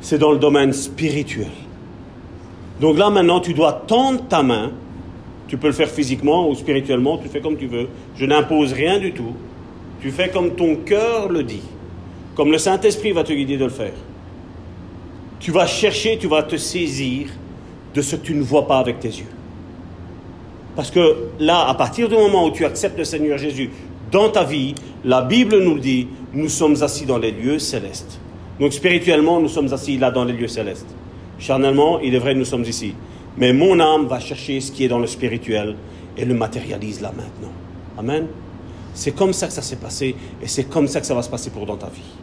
c'est dans le domaine spirituel. Donc là, maintenant, tu dois tendre ta main. Tu peux le faire physiquement ou spirituellement, tu fais comme tu veux. Je n'impose rien du tout. Tu fais comme ton cœur le dit. Comme le Saint-Esprit va te guider de le faire. Tu vas chercher, tu vas te saisir de ce que tu ne vois pas avec tes yeux. Parce que là, à partir du moment où tu acceptes le Seigneur Jésus dans ta vie, la Bible nous le dit, nous sommes assis dans les lieux célestes. Donc spirituellement, nous sommes assis là dans les lieux célestes. Charnellement, il est vrai, nous sommes ici. Mais mon âme va chercher ce qui est dans le spirituel et le matérialise là maintenant. Amen. C'est comme ça que ça s'est passé et c'est comme ça que ça va se passer pour dans ta vie.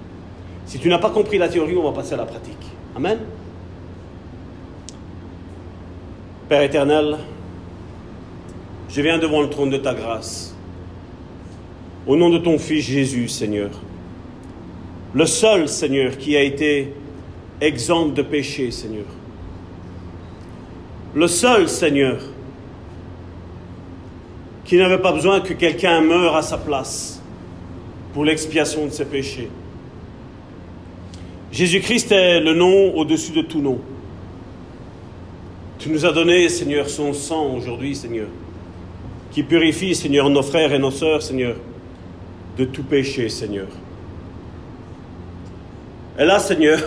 Si tu n'as pas compris la théorie, on va passer à la pratique. Amen. Père éternel, je viens devant le trône de ta grâce. Au nom de ton Fils Jésus, Seigneur. Le seul, Seigneur, qui a été exempt de péché, Seigneur. Le seul, Seigneur, qui n'avait pas besoin que quelqu'un meure à sa place pour l'expiation de ses péchés. Jésus-Christ est le nom au-dessus de tout nom. Tu nous as donné, Seigneur, son sang aujourd'hui, Seigneur, qui purifie, Seigneur, nos frères et nos sœurs, Seigneur, de tout péché, Seigneur. Et là, Seigneur,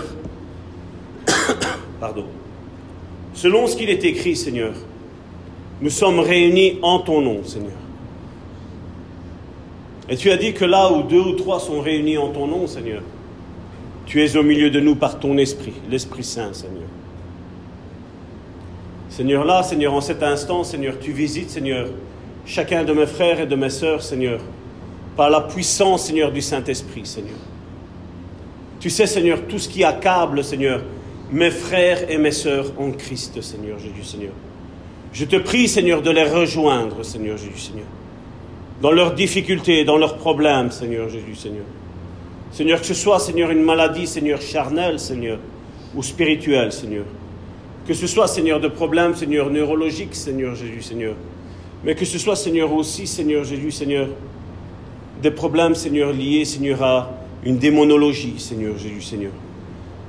pardon, selon ce qu'il est écrit, Seigneur, nous sommes réunis en ton nom, Seigneur. Et tu as dit que là où deux ou trois sont réunis en ton nom, Seigneur, tu es au milieu de nous par ton esprit, l'Esprit Saint, Seigneur. Seigneur, là, Seigneur, en cet instant, Seigneur, tu visites, Seigneur, chacun de mes frères et de mes sœurs, Seigneur, par la puissance, Seigneur, du Saint-Esprit, Seigneur. Tu sais, Seigneur, tout ce qui accable, Seigneur, mes frères et mes sœurs en Christ, Seigneur Jésus, Seigneur. Je te prie, Seigneur, de les rejoindre, Seigneur Jésus, Seigneur. Dans leurs difficultés, dans leurs problèmes, Seigneur Jésus, Seigneur. Seigneur, que ce soit, Seigneur, une maladie, Seigneur, charnelle, Seigneur, ou spirituelle, Seigneur. Que ce soit, Seigneur, de problèmes, Seigneur, neurologiques, Seigneur Jésus, Seigneur. Mais que ce soit, Seigneur, aussi, Seigneur Jésus, Seigneur, des problèmes, Seigneur, liés, Seigneur, à une démonologie, Seigneur Jésus, Seigneur.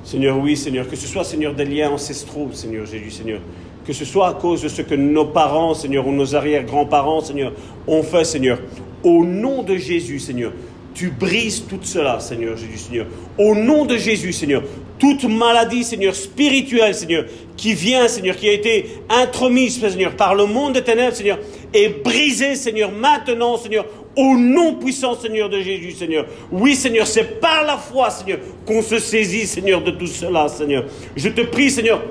Seigneur, oui, Seigneur, que ce soit, Seigneur, des liens ancestraux, Seigneur Jésus, Seigneur. Que ce soit à cause de ce que nos parents, Seigneur, ou nos arrière-grands-parents, Seigneur, ont fait, Seigneur. Au nom de Jésus, Seigneur, tu brises tout cela, Seigneur Jésus, Seigneur. Au nom de Jésus, Seigneur, toute maladie, Seigneur, spirituelle, Seigneur, qui vient, Seigneur, qui a été intromise, Seigneur, par le monde des ténèbres, Seigneur, est brisé, Seigneur, maintenant, Seigneur, au nom puissant, Seigneur, de Jésus, Seigneur. Oui, Seigneur, c'est par la foi, Seigneur, qu'on se saisit, Seigneur, de tout cela, Seigneur. Je te prie, Seigneur,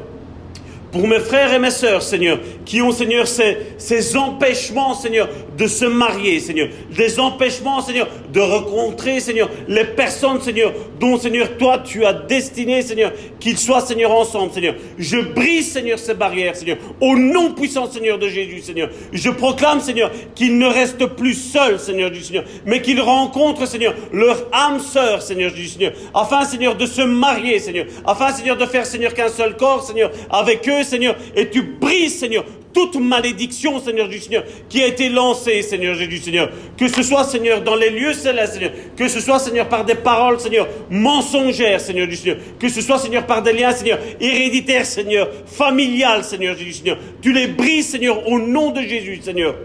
pour mes frères et mes sœurs, Seigneur, qui ont, Seigneur, ces, ces empêchements, Seigneur, de se marier, Seigneur. Des empêchements, Seigneur, de rencontrer, Seigneur, les personnes, Seigneur, dont, Seigneur, toi, tu as destiné, Seigneur, qu'ils soient, Seigneur, ensemble, Seigneur. Je brise, Seigneur, ces barrières, Seigneur. Au nom puissant, Seigneur, de Jésus, Seigneur. Je proclame, Seigneur, qu'ils ne restent plus seuls, Seigneur du Seigneur, mais qu'ils rencontrent, Seigneur, leur âme sœur, Seigneur du Seigneur. Afin, Seigneur, de se marier, Seigneur. Afin, Seigneur, de faire, Seigneur, qu'un seul corps, Seigneur, avec eux, Seigneur, et tu brises, Seigneur, toute malédiction, Seigneur du Seigneur, qui a été lancée, Seigneur Jésus, Seigneur. Que ce soit, Seigneur, dans les lieux célestes, Seigneur. Que ce soit, Seigneur, par des paroles, Seigneur, mensongères, Seigneur du Seigneur. Que ce soit, Seigneur, par des liens, Seigneur, héréditaires, Seigneur, familiales, Seigneur Jésus, Seigneur. Tu les brises, Seigneur, au nom de Jésus, Seigneur.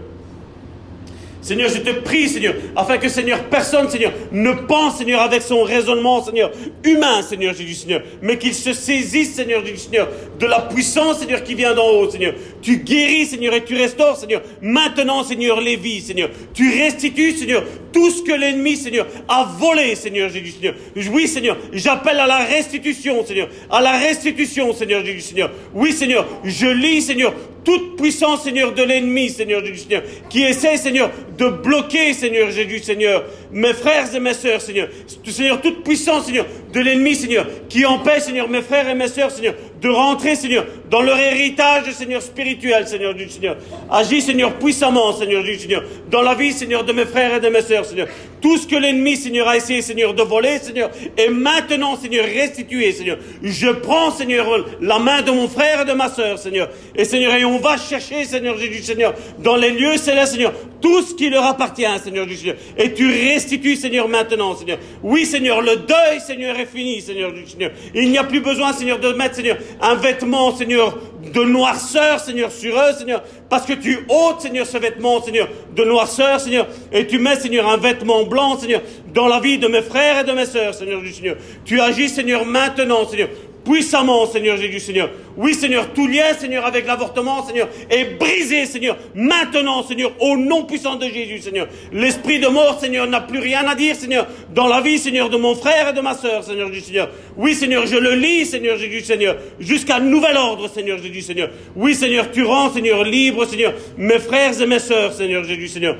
Seigneur, je te prie, Seigneur, afin que, Seigneur, personne, Seigneur, ne pense, Seigneur, avec son raisonnement, Seigneur, humain, Seigneur Jésus, Seigneur, mais qu'il se saisisse, Seigneur Jésus, Seigneur, de la puissance, Seigneur, qui vient d'en haut, Seigneur. Tu guéris, Seigneur, et tu restaures, Seigneur, maintenant, Seigneur, les vies, Seigneur. Tu restitues, Seigneur, tout ce que l'ennemi, Seigneur, a volé, Seigneur Jésus, Seigneur. Oui, Seigneur, j'appelle à la restitution, Seigneur, à la restitution, Seigneur Jésus, Seigneur. Oui, Seigneur, je lis, Seigneur, toute puissance, Seigneur, de l'ennemi, Seigneur Jésus, Seigneur, qui essaie, Seigneur, de bloquer, Seigneur Jésus, Seigneur, mes frères et mes sœurs, Seigneur. Seigneur, toute puissance, Seigneur, de l'ennemi, Seigneur, qui empêche, Seigneur, mes frères et mes sœurs, Seigneur, de rentrer, Seigneur, dans leur héritage, Seigneur, spirituel, Seigneur du Seigneur. Agis, Seigneur, puissamment, Seigneur du Seigneur, dans la vie, Seigneur, de mes frères et de mes sœurs, Seigneur. Tout ce que l'ennemi, Seigneur, a essayé, Seigneur, de voler, Seigneur, est maintenant, Seigneur, restitué, Seigneur. Je prends, Seigneur, la main de mon frère et de ma sœur, Seigneur. Et Seigneur, et on va chercher, Seigneur Jésus, Seigneur, dans les lieux célestes, Seigneur, tout ce qui leur appartient, Seigneur du Seigneur. Et tu restitues, Seigneur, maintenant, Seigneur. Oui, Seigneur, le deuil, Seigneur, est fini, Seigneur du Seigneur. Il n'y a plus besoin, Seigneur, de mettre, Seigneur, un vêtement, Seigneur, de noirceur, Seigneur, sur eux, Seigneur. Parce que tu ôtes, Seigneur, ce vêtement, Seigneur, de noirceur, Seigneur. Et tu mets, Seigneur, un vêtement blanc, Seigneur, dans la vie de mes frères et de mes sœurs, Seigneur du Seigneur. Tu agis, Seigneur, maintenant, Seigneur puissamment, Seigneur Jésus, Seigneur. Oui, Seigneur, tout lien, Seigneur, avec l'avortement, Seigneur, est brisé, Seigneur, maintenant, Seigneur, au nom puissant de Jésus, Seigneur. L'esprit de mort, Seigneur, n'a plus rien à dire, Seigneur, dans la vie, Seigneur, de mon frère et de ma sœur, Seigneur Jésus, Seigneur. Oui, Seigneur, je le lis, Seigneur Jésus, Seigneur, jusqu'à nouvel ordre, Seigneur Jésus, Seigneur. Oui, Seigneur, tu rends, Seigneur, libre, Seigneur, mes frères et mes sœurs, Seigneur Jésus, Seigneur.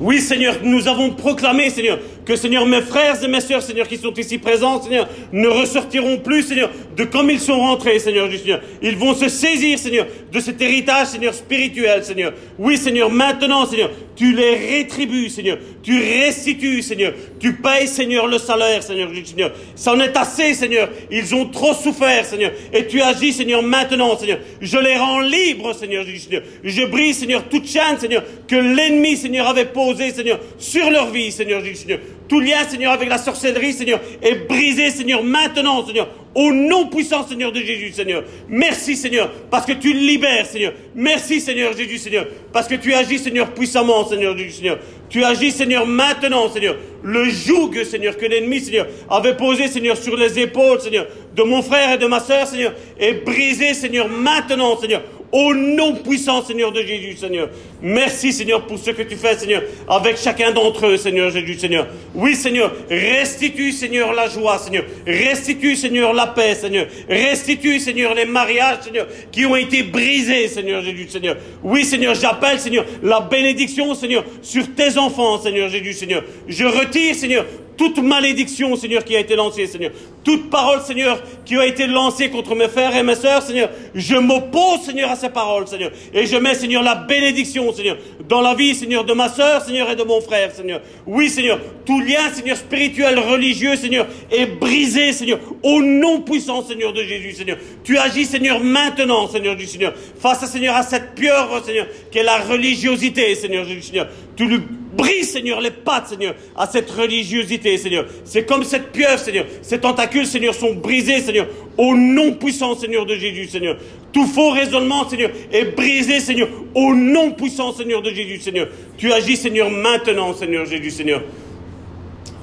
Oui, Seigneur, nous avons proclamé, Seigneur, que, Seigneur, mes frères et mes sœurs, Seigneur, qui sont ici présents, Seigneur, ne ressortiront plus, Seigneur, de comme ils sont rentrés, Seigneur, du Seigneur. Ils vont se saisir, Seigneur, de cet héritage, Seigneur, spirituel, Seigneur. Oui, Seigneur, maintenant, Seigneur, tu les rétribues, Seigneur. Tu restitues, Seigneur. Tu payes, Seigneur, le salaire, Seigneur, du Seigneur. C'en est assez, Seigneur. Ils ont trop souffert, Seigneur. Et tu agis, Seigneur, maintenant, Seigneur. Je les rends libres, Seigneur, du Seigneur. Je brise, Seigneur, toute chaîne, Seigneur, que l'ennemi, Seigneur, avait Seigneur, sur leur vie, Seigneur, du Seigneur. Tout lien, Seigneur, avec la sorcellerie, Seigneur, est brisé, Seigneur, maintenant, Seigneur. Au nom puissant, Seigneur, de Jésus, Seigneur. Merci, Seigneur, parce que tu libères, Seigneur. Merci, Seigneur Jésus, Seigneur, parce que tu agis, Seigneur, puissamment, Seigneur Jésus, Seigneur. Tu agis, Seigneur, maintenant, Seigneur. Le joug, Seigneur, que l'ennemi, Seigneur, avait posé, Seigneur, sur les épaules, Seigneur, de mon frère et de ma sœur, Seigneur, est brisé, Seigneur, maintenant, Seigneur. Au nom puissant, Seigneur de Jésus, Seigneur. Merci, Seigneur, pour ce que tu fais, Seigneur, avec chacun d'entre eux, Seigneur Jésus, Seigneur. Oui, Seigneur, restitue, Seigneur, la joie, Seigneur. Restitue, Seigneur, la paix, Seigneur. Restitue, Seigneur, les mariages, Seigneur, qui ont été brisés, Seigneur Jésus, Seigneur. Oui, Seigneur, j'appelle, Seigneur, la bénédiction, Seigneur, sur tes enfants, Seigneur Jésus, Seigneur. Je retire, Seigneur, toute malédiction, Seigneur, qui a été lancée, Seigneur. Toute parole, Seigneur, qui a été lancée contre mes frères et mes sœurs, Seigneur. Je m'oppose, Seigneur, à ces paroles, Seigneur. Et je mets, Seigneur, la bénédiction, Seigneur, dans la vie, Seigneur, de ma sœur, Seigneur, et de mon frère, Seigneur. Oui, Seigneur, tout lien, Seigneur, spirituel, religieux, Seigneur, est brisé, Seigneur, au nom puissant, Seigneur, de Jésus, Seigneur. Tu agis, Seigneur, maintenant, Seigneur du Seigneur, face à, Seigneur, à cette pieuvre, Seigneur, qui est la religiosité, Seigneur Jésus, Seigneur. Tu lui brises, Seigneur, les pattes, Seigneur, à cette religiosité, Seigneur. C'est comme cette pieuvre, Seigneur. Ces tentacules, Seigneur, sont brisés, Seigneur, au nom puissant, Seigneur, de Jésus, Seigneur. Tout faux raisonnement, Seigneur, est brisé, Seigneur, au nom puissant, Seigneur, de Jésus, Seigneur. Tu agis, Seigneur, maintenant, Seigneur Jésus, Seigneur.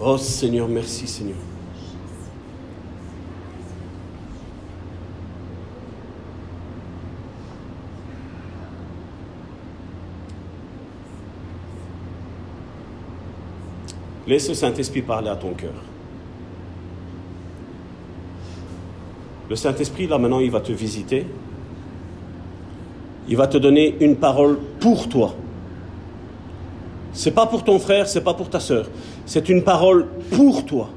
Oh, Seigneur, merci, Seigneur. Laisse le Saint-Esprit parler à ton cœur. Le Saint-Esprit, là maintenant, il va te visiter. Il va te donner une parole pour toi. C'est pas pour ton frère, c'est pas pour ta sœur. C'est une parole pour toi.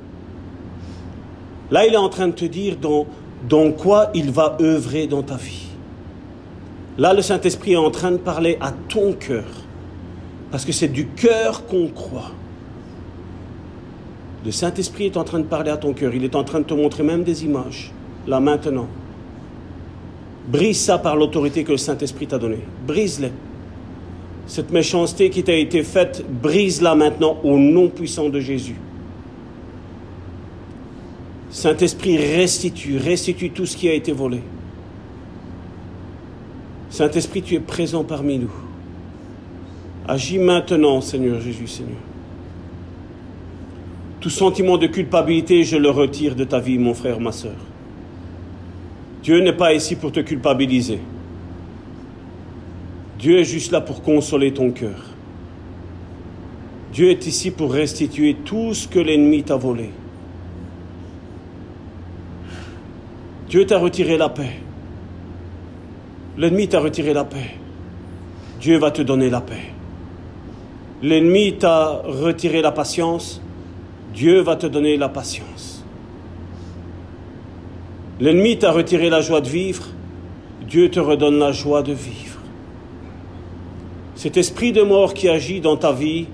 Là, il est en train de te dire dans, dans quoi il va œuvrer dans ta vie. Là, le Saint-Esprit est en train de parler à ton cœur. Parce que c'est du cœur qu'on croit. Le Saint-Esprit est en train de parler à ton cœur. Il est en train de te montrer même des images, là maintenant. Brise ça par l'autorité que le Saint-Esprit t'a donnée. Brise-les. Cette méchanceté qui t'a été faite, brise-la maintenant au nom puissant de Jésus. Saint-Esprit, restitue, restitue tout ce qui a été volé. Saint-Esprit, tu es présent parmi nous. Agis maintenant, Seigneur Jésus, Seigneur. Tout sentiment de culpabilité, je le retire de ta vie, mon frère, ma soeur. Dieu n'est pas ici pour te culpabiliser. Dieu est juste là pour consoler ton cœur. Dieu est ici pour restituer tout ce que l'ennemi t'a volé. Dieu t'a retiré la paix. L'ennemi t'a retiré la paix. Dieu va te donner la paix. L'ennemi t'a retiré la patience. Dieu va te donner la patience. L'ennemi t'a retiré la joie de vivre. Dieu te redonne la joie de vivre. Cet esprit de mort qui agit dans ta vie,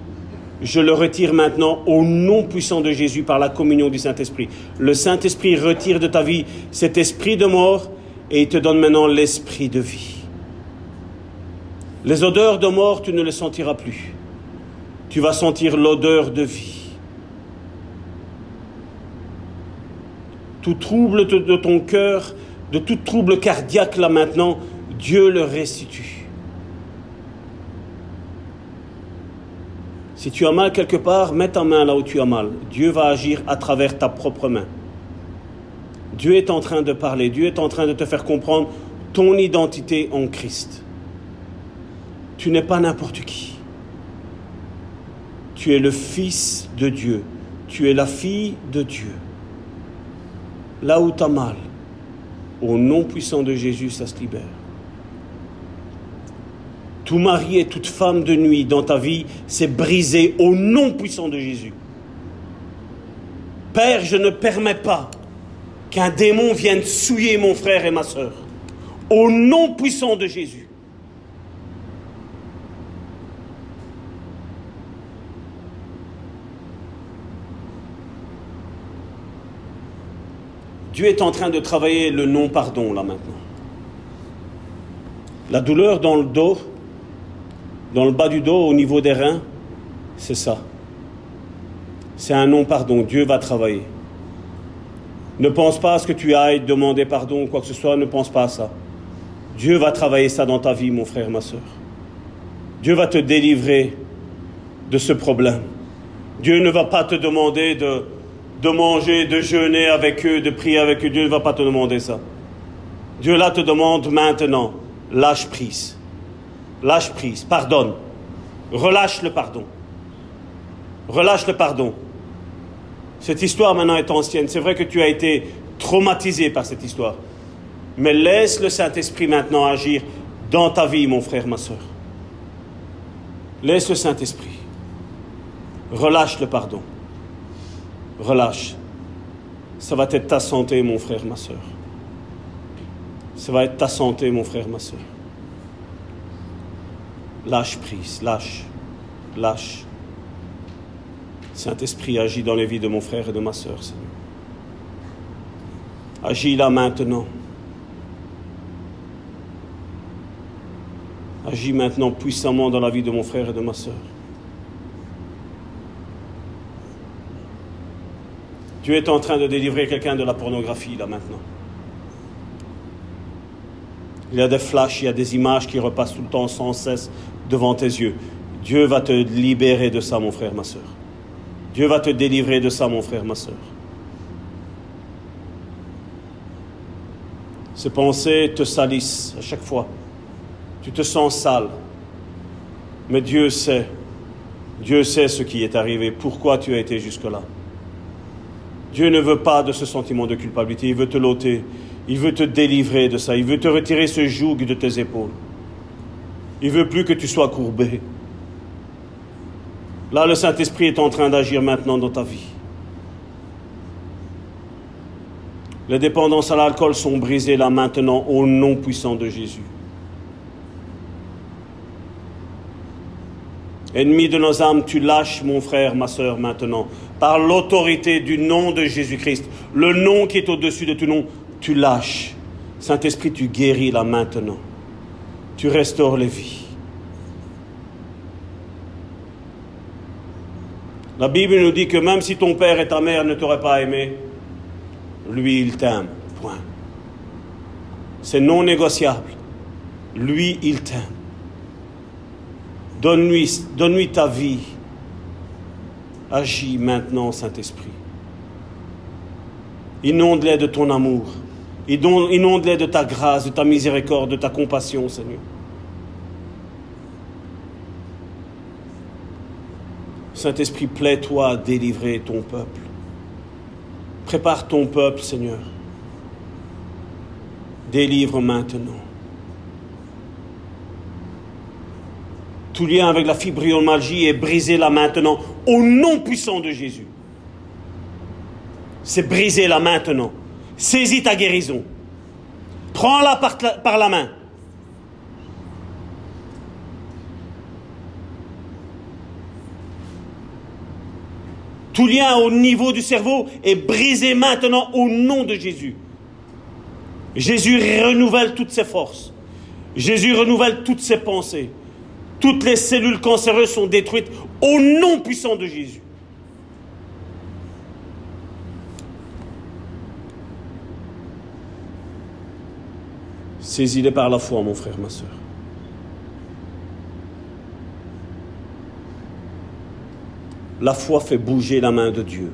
je le retire maintenant au nom puissant de Jésus par la communion du Saint-Esprit. Le Saint-Esprit retire de ta vie cet esprit de mort et il te donne maintenant l'esprit de vie. Les odeurs de mort, tu ne les sentiras plus. Tu vas sentir l'odeur de vie. Tout trouble de ton cœur, de tout trouble cardiaque là maintenant, Dieu le restitue. Si tu as mal quelque part, mets ta main là où tu as mal. Dieu va agir à travers ta propre main. Dieu est en train de parler, Dieu est en train de te faire comprendre ton identité en Christ. Tu n'es pas n'importe qui. Tu es le Fils de Dieu. Tu es la fille de Dieu. Là où tu as mal, au nom puissant de Jésus, ça se libère. Tout mari et toute femme de nuit dans ta vie, c'est brisé au nom puissant de Jésus. Père, je ne permets pas qu'un démon vienne souiller mon frère et ma soeur. Au nom puissant de Jésus. Dieu est en train de travailler le non-pardon là maintenant. La douleur dans le dos, dans le bas du dos, au niveau des reins, c'est ça. C'est un non-pardon. Dieu va travailler. Ne pense pas à ce que tu ailles demander pardon ou quoi que ce soit, ne pense pas à ça. Dieu va travailler ça dans ta vie, mon frère, ma soeur. Dieu va te délivrer de ce problème. Dieu ne va pas te demander de, de manger, de jeûner avec eux, de prier avec eux. Dieu ne va pas te demander ça. Dieu là te demande maintenant, lâche prise. Lâche prise, pardonne. Relâche le pardon. Relâche le pardon. Cette histoire maintenant est ancienne. C'est vrai que tu as été traumatisé par cette histoire. Mais laisse le Saint-Esprit maintenant agir dans ta vie, mon frère, ma soeur. Laisse le Saint-Esprit. Relâche le pardon. Relâche. Ça va être ta santé, mon frère, ma soeur. Ça va être ta santé, mon frère, ma soeur. Lâche prise, lâche, lâche. Saint-Esprit, agis dans les vies de mon frère et de ma soeur, Seigneur. Agis là maintenant. Agis maintenant puissamment dans la vie de mon frère et de ma soeur. Dieu est en train de délivrer quelqu'un de la pornographie là maintenant. Il y a des flashs, il y a des images qui repassent tout le temps sans cesse devant tes yeux. Dieu va te libérer de ça, mon frère, ma soeur. Dieu va te délivrer de ça, mon frère, ma soeur. Ces pensées te salissent à chaque fois. Tu te sens sale. Mais Dieu sait. Dieu sait ce qui est arrivé, pourquoi tu as été jusque-là? Dieu ne veut pas de ce sentiment de culpabilité, il veut te l'ôter, il veut te délivrer de ça, il veut te retirer ce joug de tes épaules. Il veut plus que tu sois courbé. Là, le Saint-Esprit est en train d'agir maintenant dans ta vie. Les dépendances à l'alcool sont brisées là maintenant au nom puissant de Jésus. Ennemi de nos âmes, tu lâches mon frère, ma soeur maintenant, par l'autorité du nom de Jésus-Christ, le nom qui est au-dessus de tout nom, tu lâches. Saint-Esprit, tu guéris là maintenant. Tu restaures les vies. La Bible nous dit que même si ton père et ta mère ne t'auraient pas aimé, lui, il t'aime. Point. C'est non négociable. Lui, il t'aime. Donne-lui donne ta vie. Agis maintenant, Saint-Esprit. Inonde-les de ton amour. Inonde-les de ta grâce, de ta miséricorde, de ta compassion, Seigneur. Saint-Esprit, plaît-toi à délivrer ton peuple. Prépare ton peuple, Seigneur. Délivre maintenant. Tout lien avec la fibromyalgie est brisé là maintenant, au nom puissant de Jésus. C'est brisé là maintenant. Saisis ta guérison. Prends-la par, par la main. Tout lien au niveau du cerveau est brisé maintenant au nom de Jésus. Jésus renouvelle toutes ses forces. Jésus renouvelle toutes ses pensées. Toutes les cellules cancéreuses sont détruites au nom puissant de Jésus. Saisis-les par la foi, mon frère, ma soeur. La foi fait bouger la main de Dieu.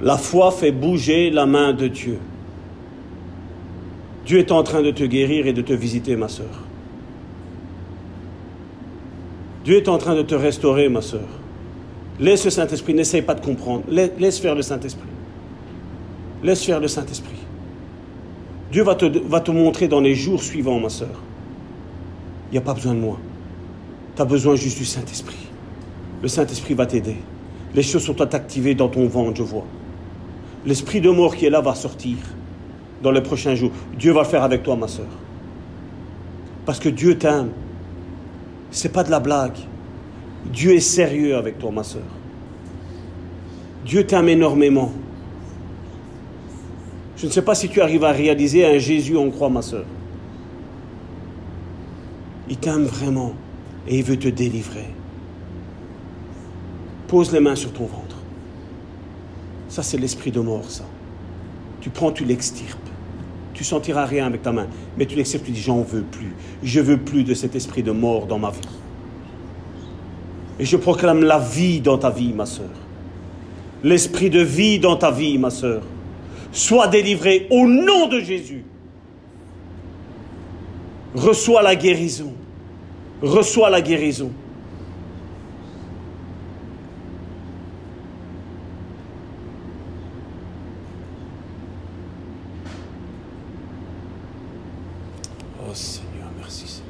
La foi fait bouger la main de Dieu. Dieu est en train de te guérir et de te visiter, ma soeur. Dieu est en train de te restaurer, ma soeur. Laisse le Saint-Esprit, n'essaye pas de comprendre. Laisse faire le Saint-Esprit. Laisse faire le Saint-Esprit. Dieu va te, montrer dans les jours suivants, ma soeur. Il n'y a pas besoin de moi. Tu as besoin juste du Saint-Esprit. Le Saint-Esprit va t'aider. Les choses sont activées dans ton ventre, je vois. L'esprit de mort qui est là va sortir dans les prochains jours. Dieu va le faire avec toi, ma soeur. Parce que Dieu t'aime. C'est pas de la blague. Dieu est sérieux avec toi, ma soeur. Dieu t'aime énormément. Je ne sais pas si tu arrives à réaliser un Jésus en croix, ma soeur. Il t'aime vraiment et il veut te délivrer. Pose les mains sur ton ventre. Ça, c'est l'esprit de mort, ça. Tu prends, tu l'extirpes. Tu sentiras rien avec ta main, mais tu l'extirpes, tu dis, j'en veux plus. Je veux plus de cet esprit de mort dans ma vie. Et je proclame la vie dans ta vie, ma soeur. L'esprit de vie dans ta vie, ma soeur. Sois délivré au nom de Jésus. Reçois la guérison reçois la guérison. Oh Seigneur, merci Seigneur.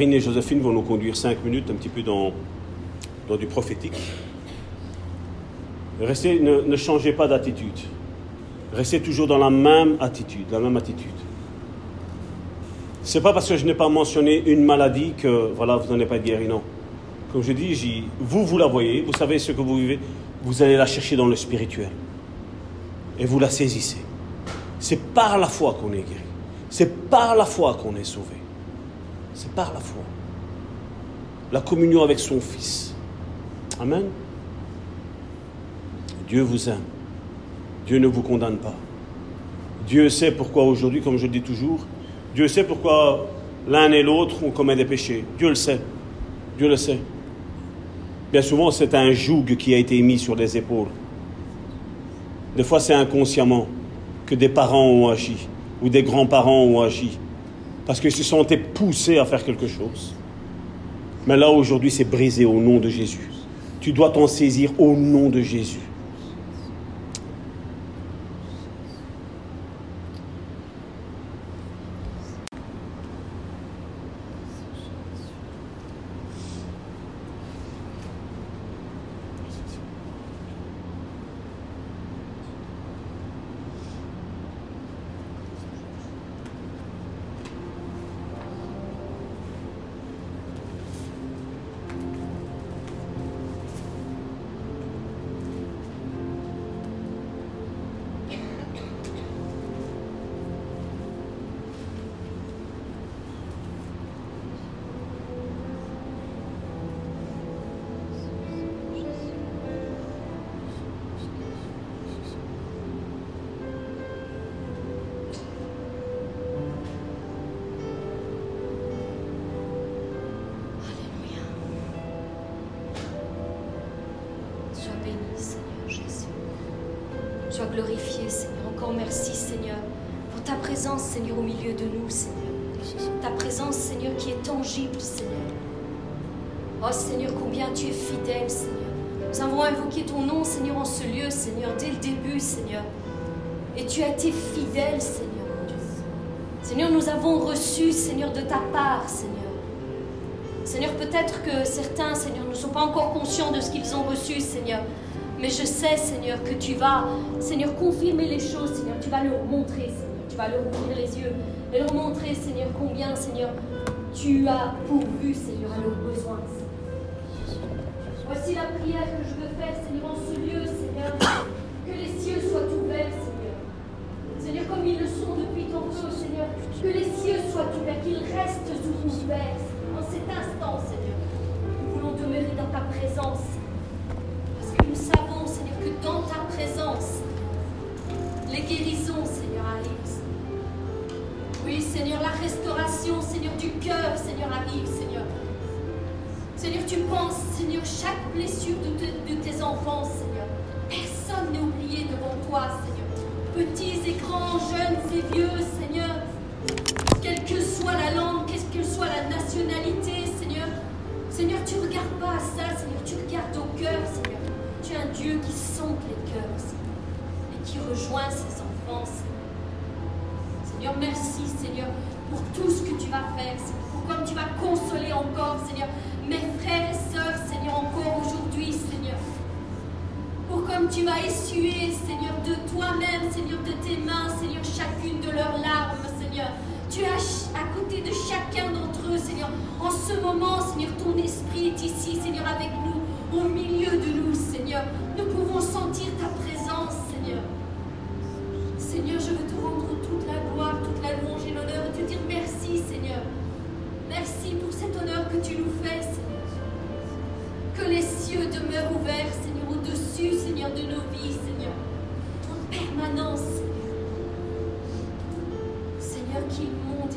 Et Joséphine vont nous conduire cinq minutes un petit peu dans, dans du prophétique. Restez, ne, changez pas d'attitude. Restez toujours dans la même attitude, la même attitude. C'est pas parce que je n'ai pas mentionné une maladie que voilà, vous n'en êtes pas guéri, non. Comme je dis, vous, vous la voyez, vous savez ce que vous vivez, vous allez la chercher dans le spirituel. Et vous la saisissez. C'est par la foi qu'on est guéri. C'est par la foi qu'on est sauvé. C'est par la foi. La communion avec son Fils. Amen. Dieu vous aime. Dieu ne vous condamne pas. Dieu sait pourquoi aujourd'hui, comme je le dis toujours, Dieu sait pourquoi l'un et l'autre ont commis des péchés. Dieu le sait. Dieu le sait. Bien souvent, c'est un joug qui a été mis sur les épaules. Des fois, c'est inconsciemment que des parents ont agi ou des grands-parents ont agi parce qu'ils se sont été poussés à faire quelque chose. Mais là, aujourd'hui, c'est brisé au nom de Jésus. Tu dois t'en saisir au nom de Jésus. Seigneur. Tu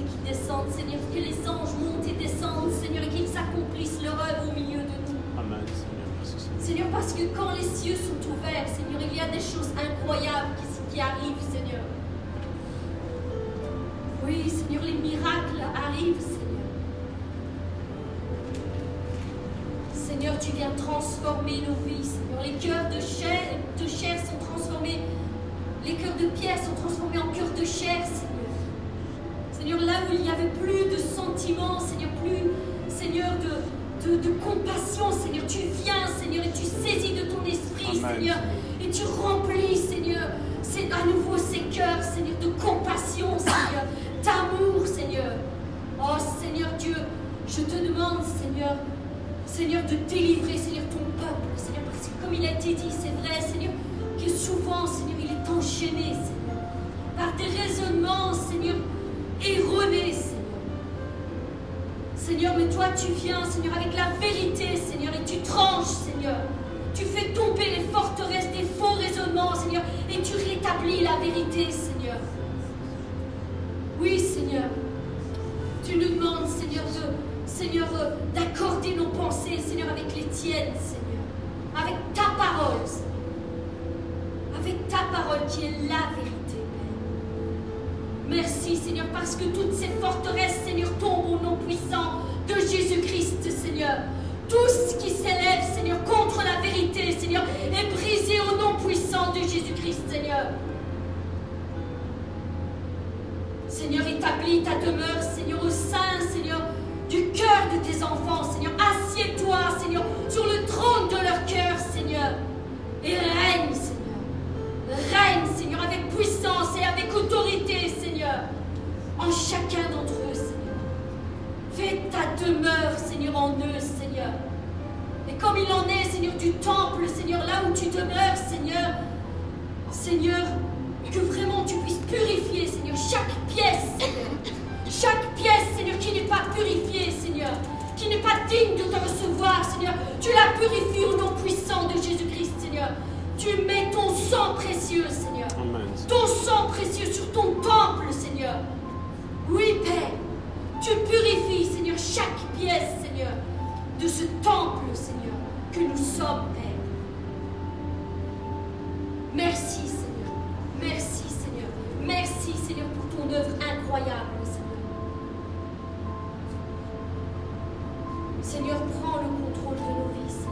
qu'ils descendent, Seigneur, que les anges montent et descendent, Seigneur, et qu'ils accomplissent leur œuvre au milieu de nous. Amen, Seigneur. Seigneur. Seigneur, parce que quand les cieux sont ouverts, Seigneur, il y a des choses incroyables qui, qui arrivent, Seigneur. Oui, Seigneur, les miracles arrivent, Seigneur. Seigneur, tu viens transformer nos vies, Seigneur. Les cœurs de chair, de chair sont transformés. Les cœurs de pierre sont transformés en cœurs de chair, Seigneur. Seigneur, là où il n'y avait plus de sentiments, Seigneur, plus, Seigneur, de, de, de compassion, Seigneur, tu viens, Seigneur, et tu saisis de ton esprit, Amen. Seigneur, et tu remplis, Seigneur, c'est à nouveau ces cœurs, Seigneur, de compassion, Seigneur, d'amour, Seigneur. Oh, Seigneur Dieu, je te demande, Seigneur, Seigneur, de délivrer, Seigneur, ton peuple, Seigneur, parce que comme il a été dit, c'est vrai, Seigneur, que souvent, Seigneur, il est enchaîné, Seigneur, par des raisonnements, Seigneur, erronés, Seigneur. Seigneur, mais toi, tu viens, Seigneur, avec la vérité, Seigneur, et tu tranches, Seigneur. Tu fais tomber les forteresses des faux raisonnements, Seigneur, et tu rétablis la vérité, Seigneur. Oui, Seigneur. Tu nous demandes, Seigneur, Seigneur, euh, d'accorder nos pensées, Seigneur, avec les tiennes, Seigneur. Avec ta parole, Seigneur. Avec ta parole qui est la vérité. Merci, Seigneur, parce que toutes ces forteresses, Seigneur, tombent au nom puissant de Jésus-Christ, Seigneur. Tout ce qui s'élève, Seigneur, contre la vérité, Seigneur, est brisé au nom puissant de Jésus-Christ, Seigneur. Seigneur, établis ta demeure, Seigneur, au sein, Seigneur, du cœur de tes enfants, Seigneur. Assieds-toi, Seigneur, sur le trône de leur cœur, Seigneur. Et règne, Seigneur. Règne, Seigneur, avec puissance et avec autorité, Seigneur. En chacun d'entre eux, Seigneur. Fais ta demeure, Seigneur, en eux, Seigneur. Et comme il en est, Seigneur, du temple, Seigneur, là où tu demeures, Seigneur, Seigneur, que vraiment tu puisses purifier, Seigneur, chaque pièce, Seigneur. Chaque pièce, Seigneur, qui n'est pas purifiée, Seigneur, qui n'est pas digne de te recevoir, Seigneur, tu la purifies au nom puissant de Jésus-Christ, Seigneur. Tu mets ton sang précieux, Seigneur. Amen. Ton sang précieux sur ton temple, Seigneur. Oui, Père. Tu purifies, Seigneur, chaque pièce, Seigneur, de ce temple, Seigneur, que nous sommes, Père. Merci, Seigneur. Merci, Seigneur. Merci, Seigneur, pour ton œuvre incroyable, Seigneur. Seigneur, prends le contrôle de nos vies.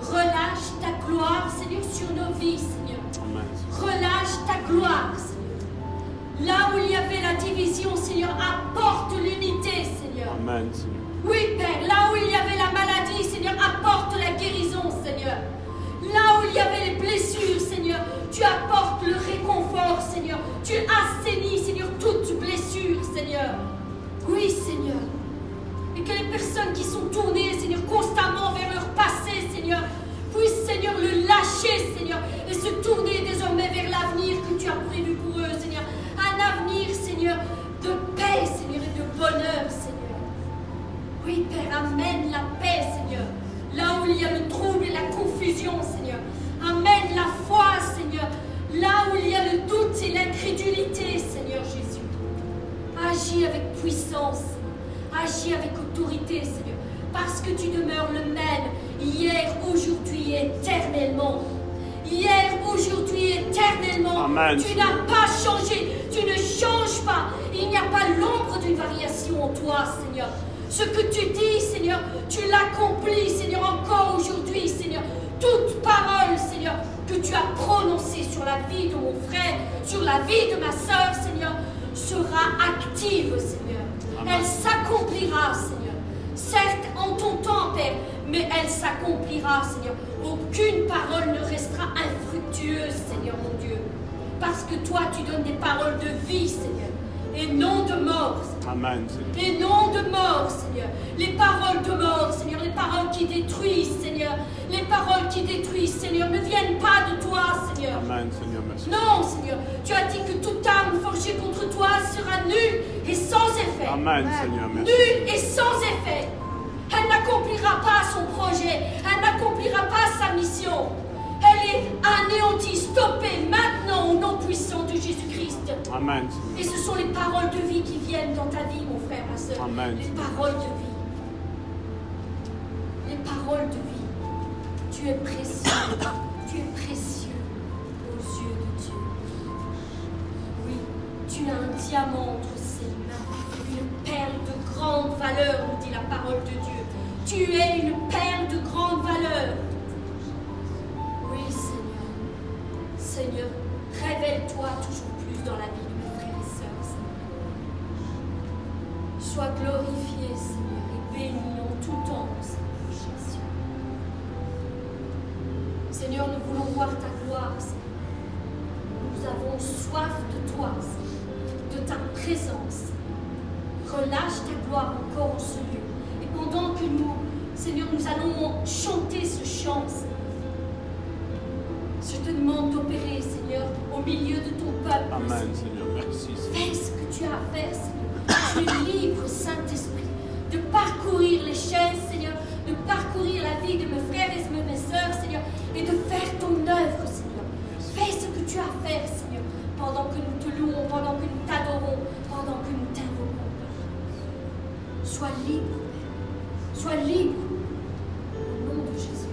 Relâche ta gloire, Seigneur, sur nos vies, Seigneur. Relâche ta gloire, Seigneur. Là où il y avait la division, Seigneur, apporte l'unité, Seigneur. Amen, Seigneur. Oui, Père, là où il y avait la maladie, Seigneur, apporte la guérison, Seigneur. Là où il y avait les blessures, Seigneur, tu apportes le réconfort, Seigneur. Tu assainis, Seigneur, toute blessure, Seigneur. Oui, Seigneur. Et que les personnes qui sont tournées, tourner désormais vers l'avenir que tu as prévu pour eux, Seigneur. Un avenir, Seigneur, de paix, Seigneur, et de bonheur, Seigneur. Oui, Père, amène la paix, Seigneur. Là où il y a le trouble et la confusion, Seigneur. Amène la foi, Seigneur. Là où il y a le doute et l'incrédulité, Seigneur Jésus. Agis avec puissance. Agis avec autorité, Seigneur. Parce que tu demeures le même hier, aujourd'hui éternellement. Hier, aujourd'hui et éternellement. Amen. Tu n'as pas changé. Tu ne changes pas. Il n'y a pas l'ombre d'une variation en toi, Seigneur. Ce que tu dis, Seigneur, tu l'accomplis, Seigneur, encore aujourd'hui, Seigneur. Toute parole, Seigneur, que tu as prononcée sur la vie de mon frère, sur la vie de ma sœur, Seigneur, sera active, Seigneur. Amen. Elle s'accomplira, Seigneur. Certes, en ton temps, Père, mais elle s'accomplira, Seigneur. Aucune parole ne restera infructueuse, Seigneur mon Dieu. Parce que toi, tu donnes des paroles de vie, Seigneur, et non de mort, Seigneur. Amen, Seigneur. Les noms de mort, Seigneur. Les paroles de mort, Seigneur. Les paroles qui détruisent, Seigneur. Les paroles qui détruisent, Seigneur, ne viennent pas de toi, Seigneur. Amen, Seigneur, merci. Non, Seigneur. Tu as dit que toute arme forgée contre toi sera nulle et sans effet. Amen, Seigneur, merci. Nulle et sans effet. Elle n'accomplira pas son projet. Elle n'accomplira pas sa mission. Elle est anéantie, stoppée maintenant au nom puissant de Jésus-Christ. Amen, Et ce sont les paroles de vie qui viennent dans ta vie, mon frère, ma soeur. Amen. Les paroles de vie. Les paroles de vie. Tu es précieux. tu es précieux aux yeux de Dieu. Oui, tu as un diamant entre ses mains. Une perle de grande valeur, nous dit la parole de Dieu. Tu es une perle de grande valeur. Oui, Seigneur. Seigneur, révèle-toi toujours plus dans la vie de mes frères et sœurs. Sois glorifié, Seigneur, et béni en tout temps, Seigneur. Seigneur, nous voulons voir ta gloire, Seigneur. Nous avons soif de toi, Seigneur, de ta présence. Relâche ta gloire encore en ce lieu. Et pendant que nous, Seigneur, nous allons chanter ce chant, Seigneur, je te demande d'opérer, Seigneur, au milieu de ton peuple. Amen, Seigneur. Merci. Fais ce que tu as à faire, Seigneur. Tu es libre, Saint-Esprit, de parcourir les chaînes, Seigneur, de parcourir la vie de mes frères et de mes sœurs, Seigneur, et de faire ton œuvre, Seigneur. Fais ce que tu as à faire, Seigneur, pendant que nous te louons, pendant que nous t'adorons, pendant que nous t'invoquons. Sois libre, Sois libre. Au nom de Jésus.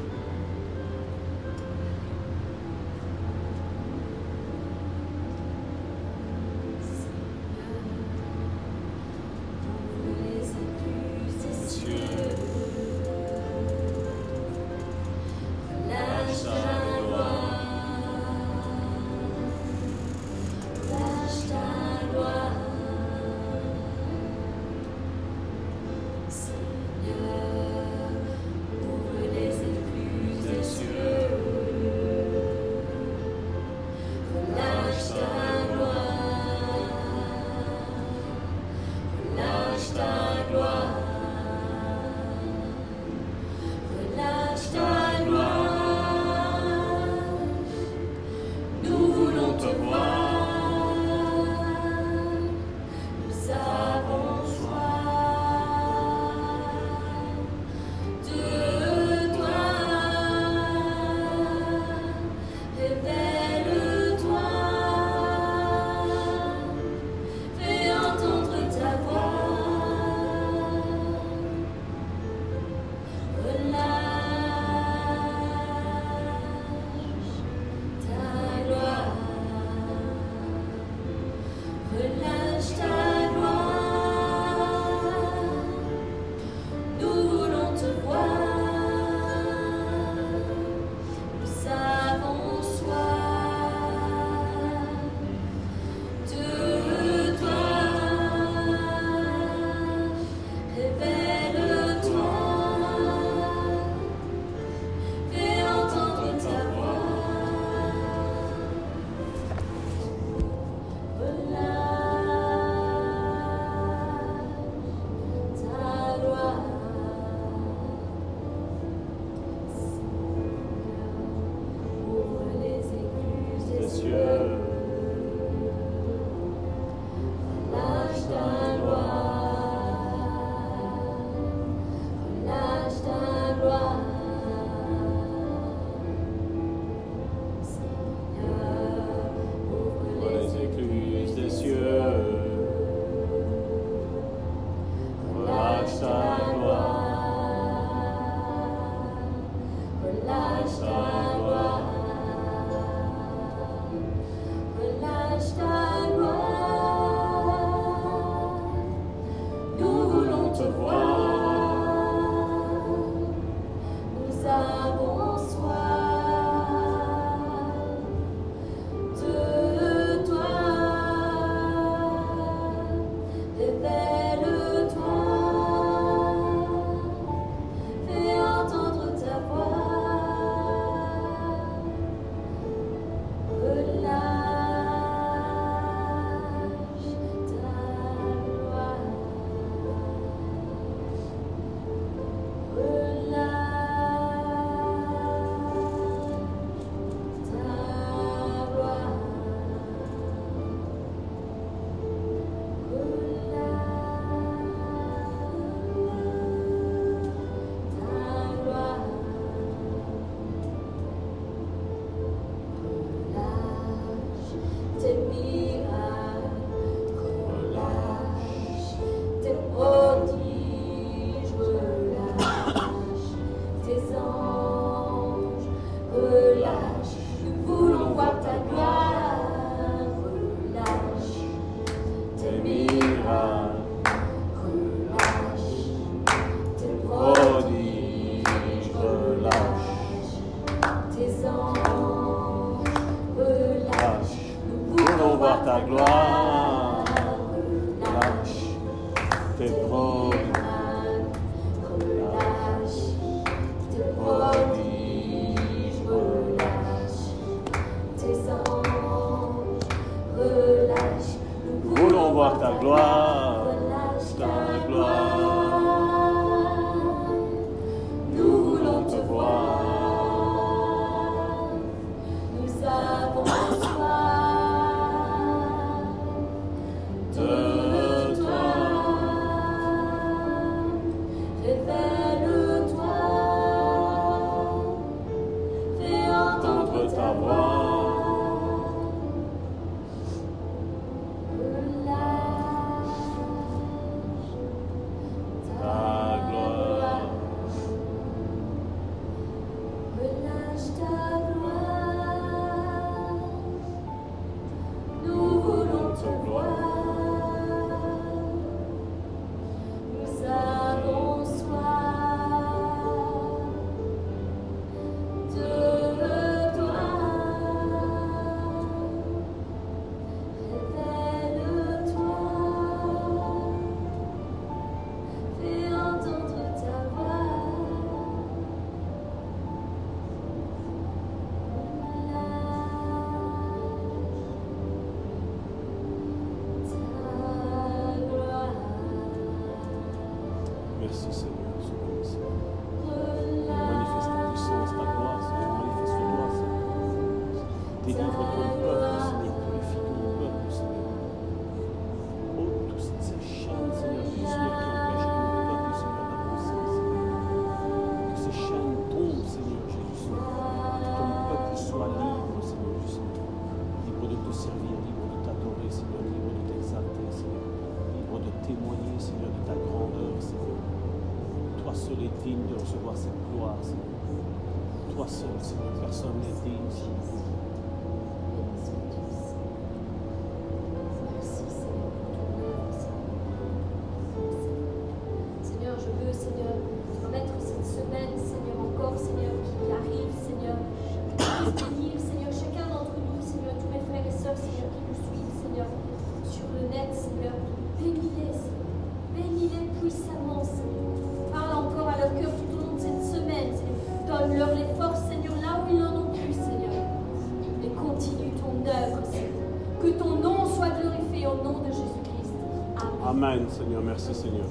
Que ton